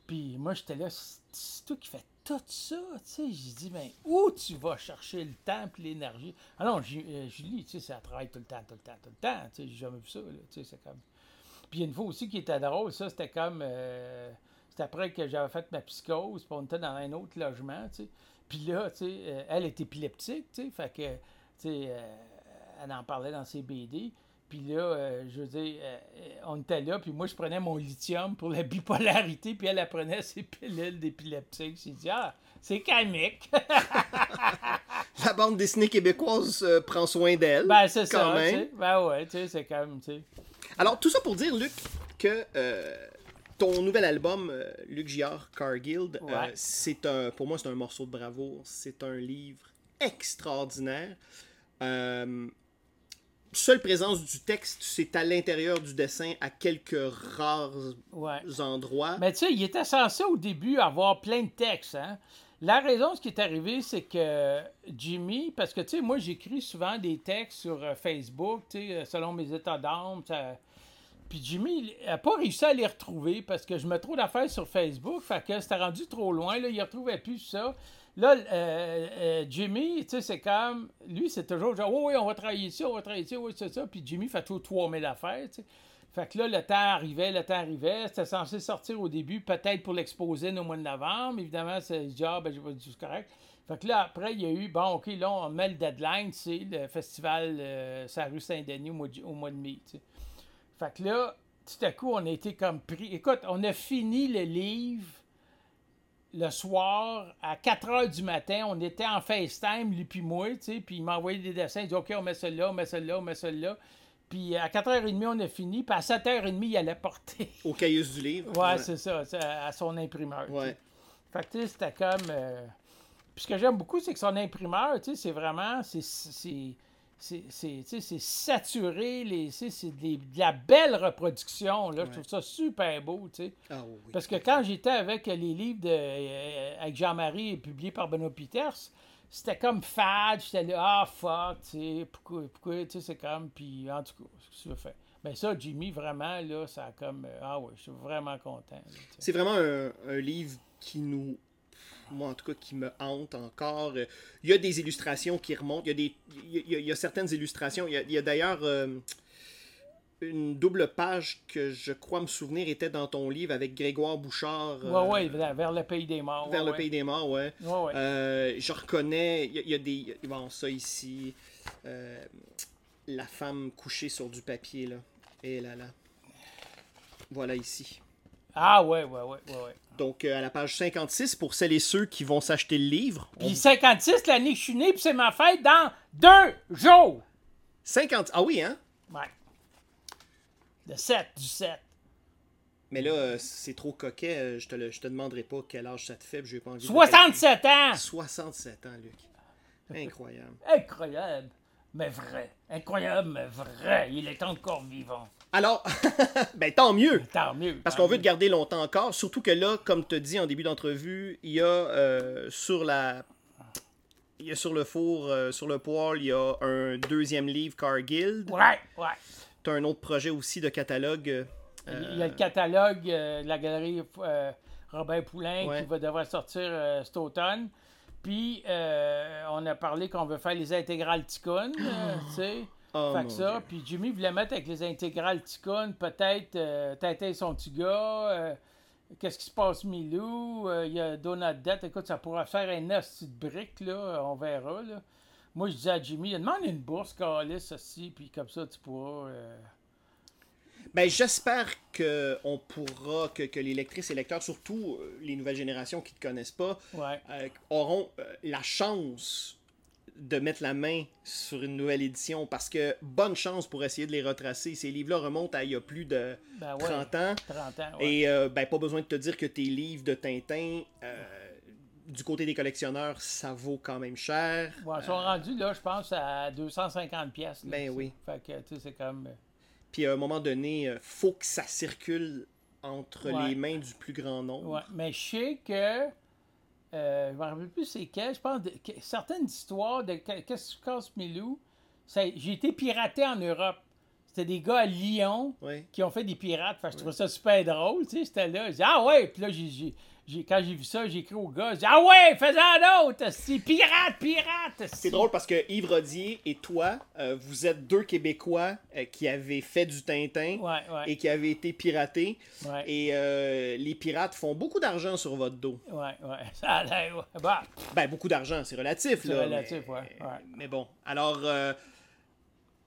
Speaker 2: Puis moi, j'étais là, c'est toi qui fais tout ça, tu sais. J'ai dit, ben, où tu vas chercher le temps et l'énergie? Ah non, euh, Julie, tu sais, ça travaille tout le temps, tout le temps, tout le temps, tu sais, j'ai jamais vu ça, là, tu sais, c'est comme... Puis une fois aussi qui était drôle, ça, c'était comme... euh, c'était après que j'avais fait ma psychose, puis on était dans un autre logement, tu sais. Puis là, tu sais, euh, elle est épileptique, tu sais, fait que, tu sais, euh, elle en parlait dans ses BD. Puis là, euh, je veux dire, euh, on était là, puis moi, je prenais mon lithium pour la bipolarité, puis elle, elle prenait ses pilules d'épileptique. J'ai dit, ah, c'est calmique.
Speaker 1: La bande dessinée québécoise euh, prend soin d'elle.
Speaker 2: ben, c'est
Speaker 1: quand
Speaker 2: ça, tu
Speaker 1: même.
Speaker 2: sais. Ben ouais, tu sais, c'est comme, tu sais.
Speaker 1: Alors, tout ça pour dire, Luc, que ton nouvel album, euh, Luc Giard, Car Guild, euh, c'est un, pour moi, c'est un morceau de bravoure. C'est un livre extraordinaire. Euh, seule présence du texte, c'est à l'intérieur du dessin, à quelques rares
Speaker 2: Ouais.
Speaker 1: endroits.
Speaker 2: Mais tu sais, il était censé au début avoir plein de textes. Hein? La raison, ce qui est arrivé, c'est que Jimmy, parce que tu sais, moi, j'écris souvent des textes sur Facebook, tu sais, selon mes états d'âme. ça- Puis Jimmy n'a pas réussi à les retrouver parce que je mets trop d'affaires sur Facebook, fait que c'était rendu trop loin, là, il ne retrouvait plus ça. Là, euh, euh, Jimmy, tu sais, c'est comme. Lui, c'est toujours genre, oui, oui, on va travailler ici, on va travailler ici, oui, c'est ça. Puis Jimmy fait toujours 3000 affaires, tu sais. Fait que là, le temps arrivait, le temps arrivait. C'était censé sortir au début, peut-être pour l'exposer au mois de novembre. Évidemment, c'est dit, ah, ben, j'ai pas dit correct. Fait que là, après, il y a eu, bon, OK, là, on met le deadline, c'est le festival euh, sur la rue Saint-Denis au mois de, au mois de mai, tu sais. Fait que là, tout à coup, on a été comme pris. Écoute, on a fini le livre le soir à 4 heures du matin. On était en FaceTime, lui puis moi, tu sais, puis il m'a envoyé des dessins. Il dit OK, on met celui-là, on met celui-là, on met celui-là. Puis à 4h30, on a fini. Puis à 7h30, il allait porter.
Speaker 1: Au cahier du livre.
Speaker 2: Ouais, c'est ça, à son imprimeur.
Speaker 1: Ouais.
Speaker 2: Fait que, tu sais, c'était comme. euh, Puis ce que j'aime beaucoup, c'est que son imprimeur, tu sais, c'est vraiment. C'est. C'est- c'est c'est- tu sais, c'est saturé, les, c'est de la belle reproduction. Là. Je trouve ça super beau. tu sais.
Speaker 1: Ah oui.
Speaker 2: Parce que quand j'étais avec les livres de, euh, avec Jean-Marie publiés par Benoît Peters, c'était comme fade. J'étais là, ah fuck, tu sais, pourquoi, pourquoi, tu sais, c'est comme, puis en tout cas, ce que tu veux faire. Mais ça, Jimmy, vraiment, là, ça a comme, euh, ah ouais, je suis vraiment content. là, tu sais.
Speaker 1: C'est vraiment un, un livre qui nous moi en tout cas, qui me hante encore. Il y a des illustrations qui remontent. Il y a, des, il y a, il y a certaines illustrations. Il y a, d'ailleurs euh, une double page que je crois me souvenir était dans ton livre avec Grégoire Bouchard. euh,
Speaker 2: Ouais, vers, le pays des morts.
Speaker 1: Vers
Speaker 2: ouais,
Speaker 1: le
Speaker 2: ouais.
Speaker 1: pays des morts, ouais.
Speaker 2: Ouais, ouais.
Speaker 1: Euh, je reconnais, il y, y a des. Bon, ça ici. euh, la femme couchée sur du papier, là. Et là, là. Voilà ici.
Speaker 2: Ah, ouais, ouais, ouais, ouais. ouais.
Speaker 1: Donc, euh, à la page 56, pour celles et ceux qui vont s'acheter le livre. on-
Speaker 2: Puis 56, l'année que je suis né, puis c'est ma fête dans deux jours.
Speaker 1: 50. Ah oui, hein?
Speaker 2: Ouais. Le 7 du 7.
Speaker 1: Mais là, euh, c'est trop coquet. euh, Je te, le- je te demanderai pas quel âge ça te fait. puis J'ai pas envie de-
Speaker 2: 67 ans!
Speaker 1: 67 ans, Luc. Incroyable.
Speaker 2: Incroyable, mais vrai. Incroyable, mais vrai. Il est encore vivant.
Speaker 1: Alors, ben tant mieux.
Speaker 2: Tant mieux.
Speaker 1: Parce qu'on veut te garder longtemps encore, surtout que là, comme tu dit en début d'entrevue, il y a euh, sur la. Il y a sur le four, euh, sur le poêle, il y a un deuxième livre Cargill.
Speaker 2: Ouais, ouais.
Speaker 1: Tu as un autre projet aussi de catalogue. euh,
Speaker 2: Il y a le catalogue de la galerie Robert Poulain
Speaker 1: Ouais.
Speaker 2: qui va devoir sortir cet automne. Puis, euh, on a parlé qu'on veut faire les intégrales Ticoun, tu sais.
Speaker 1: Oh,
Speaker 2: fait que ça. Puis Jimmy voulait mettre avec les intégrales Ticoun, peut-être euh, et son petit gars, euh, Qu'est-ce qui se passe, Milou? Euh, Il y a Donald Debt. Écoute, ça pourra faire un hostie de briques, là. On verra, là. Moi, je disais à Jimmy, demande une bourse, Calis, aussi, puis comme ça, tu pourras. euh,
Speaker 1: Ben, j'espère que on pourra, que, que les lectrices et lecteurs, surtout les nouvelles générations qui ne te connaissent pas,
Speaker 2: Ouais.
Speaker 1: auront la chance de mettre la main sur une nouvelle édition parce que bonne chance pour essayer de les retracer. Ces livres-là remontent à il y a plus de
Speaker 2: Ben ouais.
Speaker 1: 30 ans.
Speaker 2: 30 ans. ouais.
Speaker 1: Et euh, ben, pas besoin de te dire que tes livres de Tintin, euh, du côté des collectionneurs, ça vaut quand même cher.
Speaker 2: Ouais, ils sont rendus, là, je pense, à 250 pièces.
Speaker 1: Ben oui.
Speaker 2: Fait que, tu sais, c'est comme... euh,
Speaker 1: Puis à un moment donné, euh, faut que ça circule entre les mains du plus grand nombre.
Speaker 2: Mais je sais que. Euh, je me rappelle plus c'est quel. Je pense de, que- certaines histoires de que- Qu'est-ce que tu casses, Milou? J'ai été piraté en Europe. C'était des gars à Lyon qui ont fait des pirates. Fait je trouvais ça super drôle. Tu sais, j'étais là. Je dis, ah ouais. Puis là, j'ai- quand j'ai vu ça, j'ai écrit au gars. J'ai dit, ah ouais, fais-en d'autres. C'est pirate, pirate.
Speaker 1: C'est drôle parce que Yves Rodier et toi, euh, vous êtes deux Québécois euh, qui avaient fait du Tintin
Speaker 2: Ouais, ouais.
Speaker 1: et qui avaient été piratés.
Speaker 2: ouais.
Speaker 1: Et euh, les pirates font beaucoup d'argent sur votre dos.
Speaker 2: Ouais, ouais. Ça. Bah,
Speaker 1: Ben, beaucoup d'argent, c'est relatif.
Speaker 2: C'est
Speaker 1: là,
Speaker 2: relatif,
Speaker 1: mais,
Speaker 2: ouais.
Speaker 1: Mais bon, alors,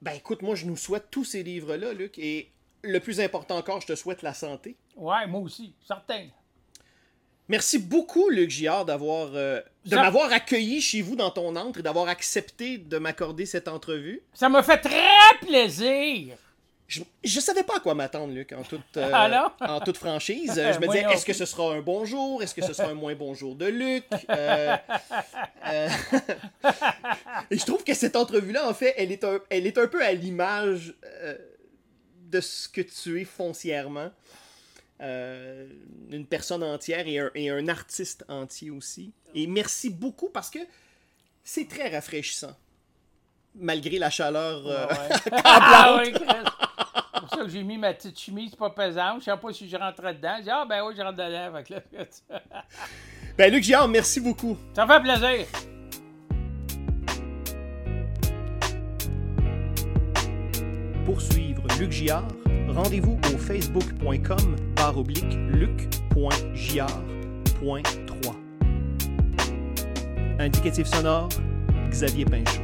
Speaker 1: ben écoute, moi, je nous souhaite tous ces livres-là, Luc. Et le plus important encore, je te souhaite la santé.
Speaker 2: ouais, moi aussi, certain.
Speaker 1: Merci beaucoup, Luc Giard, d'avoir, euh, de
Speaker 2: Ça-
Speaker 1: m'avoir accueilli chez vous dans ton antre et d'avoir accepté de m'accorder cette entrevue.
Speaker 2: Ça m'a fait très plaisir.
Speaker 1: Je, je savais pas à quoi m'attendre, Luc, en toute, euh,
Speaker 2: Ah
Speaker 1: en toute franchise. Je me disais, est-ce que ce sera un bon jour? Est-ce que ce sera un moins bon jour de Luc? Euh, Et je trouve que cette entrevue-là, en fait, elle est un, elle est un peu à l'image de ce que tu es foncièrement. Euh, une personne entière et un, et un artiste entier aussi. Et merci beaucoup parce que c'est très rafraîchissant. Malgré la chaleur. euh,
Speaker 2: Ouais. ah oui, Chris. C'est pour ça que j'ai mis ma petite chemise pas pesante. Je sais pas si je rentrais dedans. J'ai dit, ah ben oui, je rentre dedans. Que là,
Speaker 1: Ben, Luc Giard, merci beaucoup.
Speaker 2: ça fait plaisir.
Speaker 1: Pour suivre Luc Giard, rendez-vous au facebook.com barre oblique luc.giard.3. Indicatif sonore, Xavier Pinchot.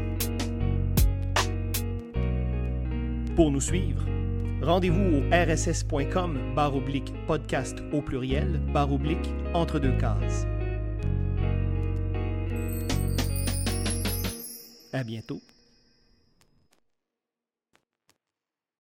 Speaker 1: Pour nous suivre, rendez-vous au rss.com barre oblique podcast au pluriel barre oblique entre deux cases. À bientôt.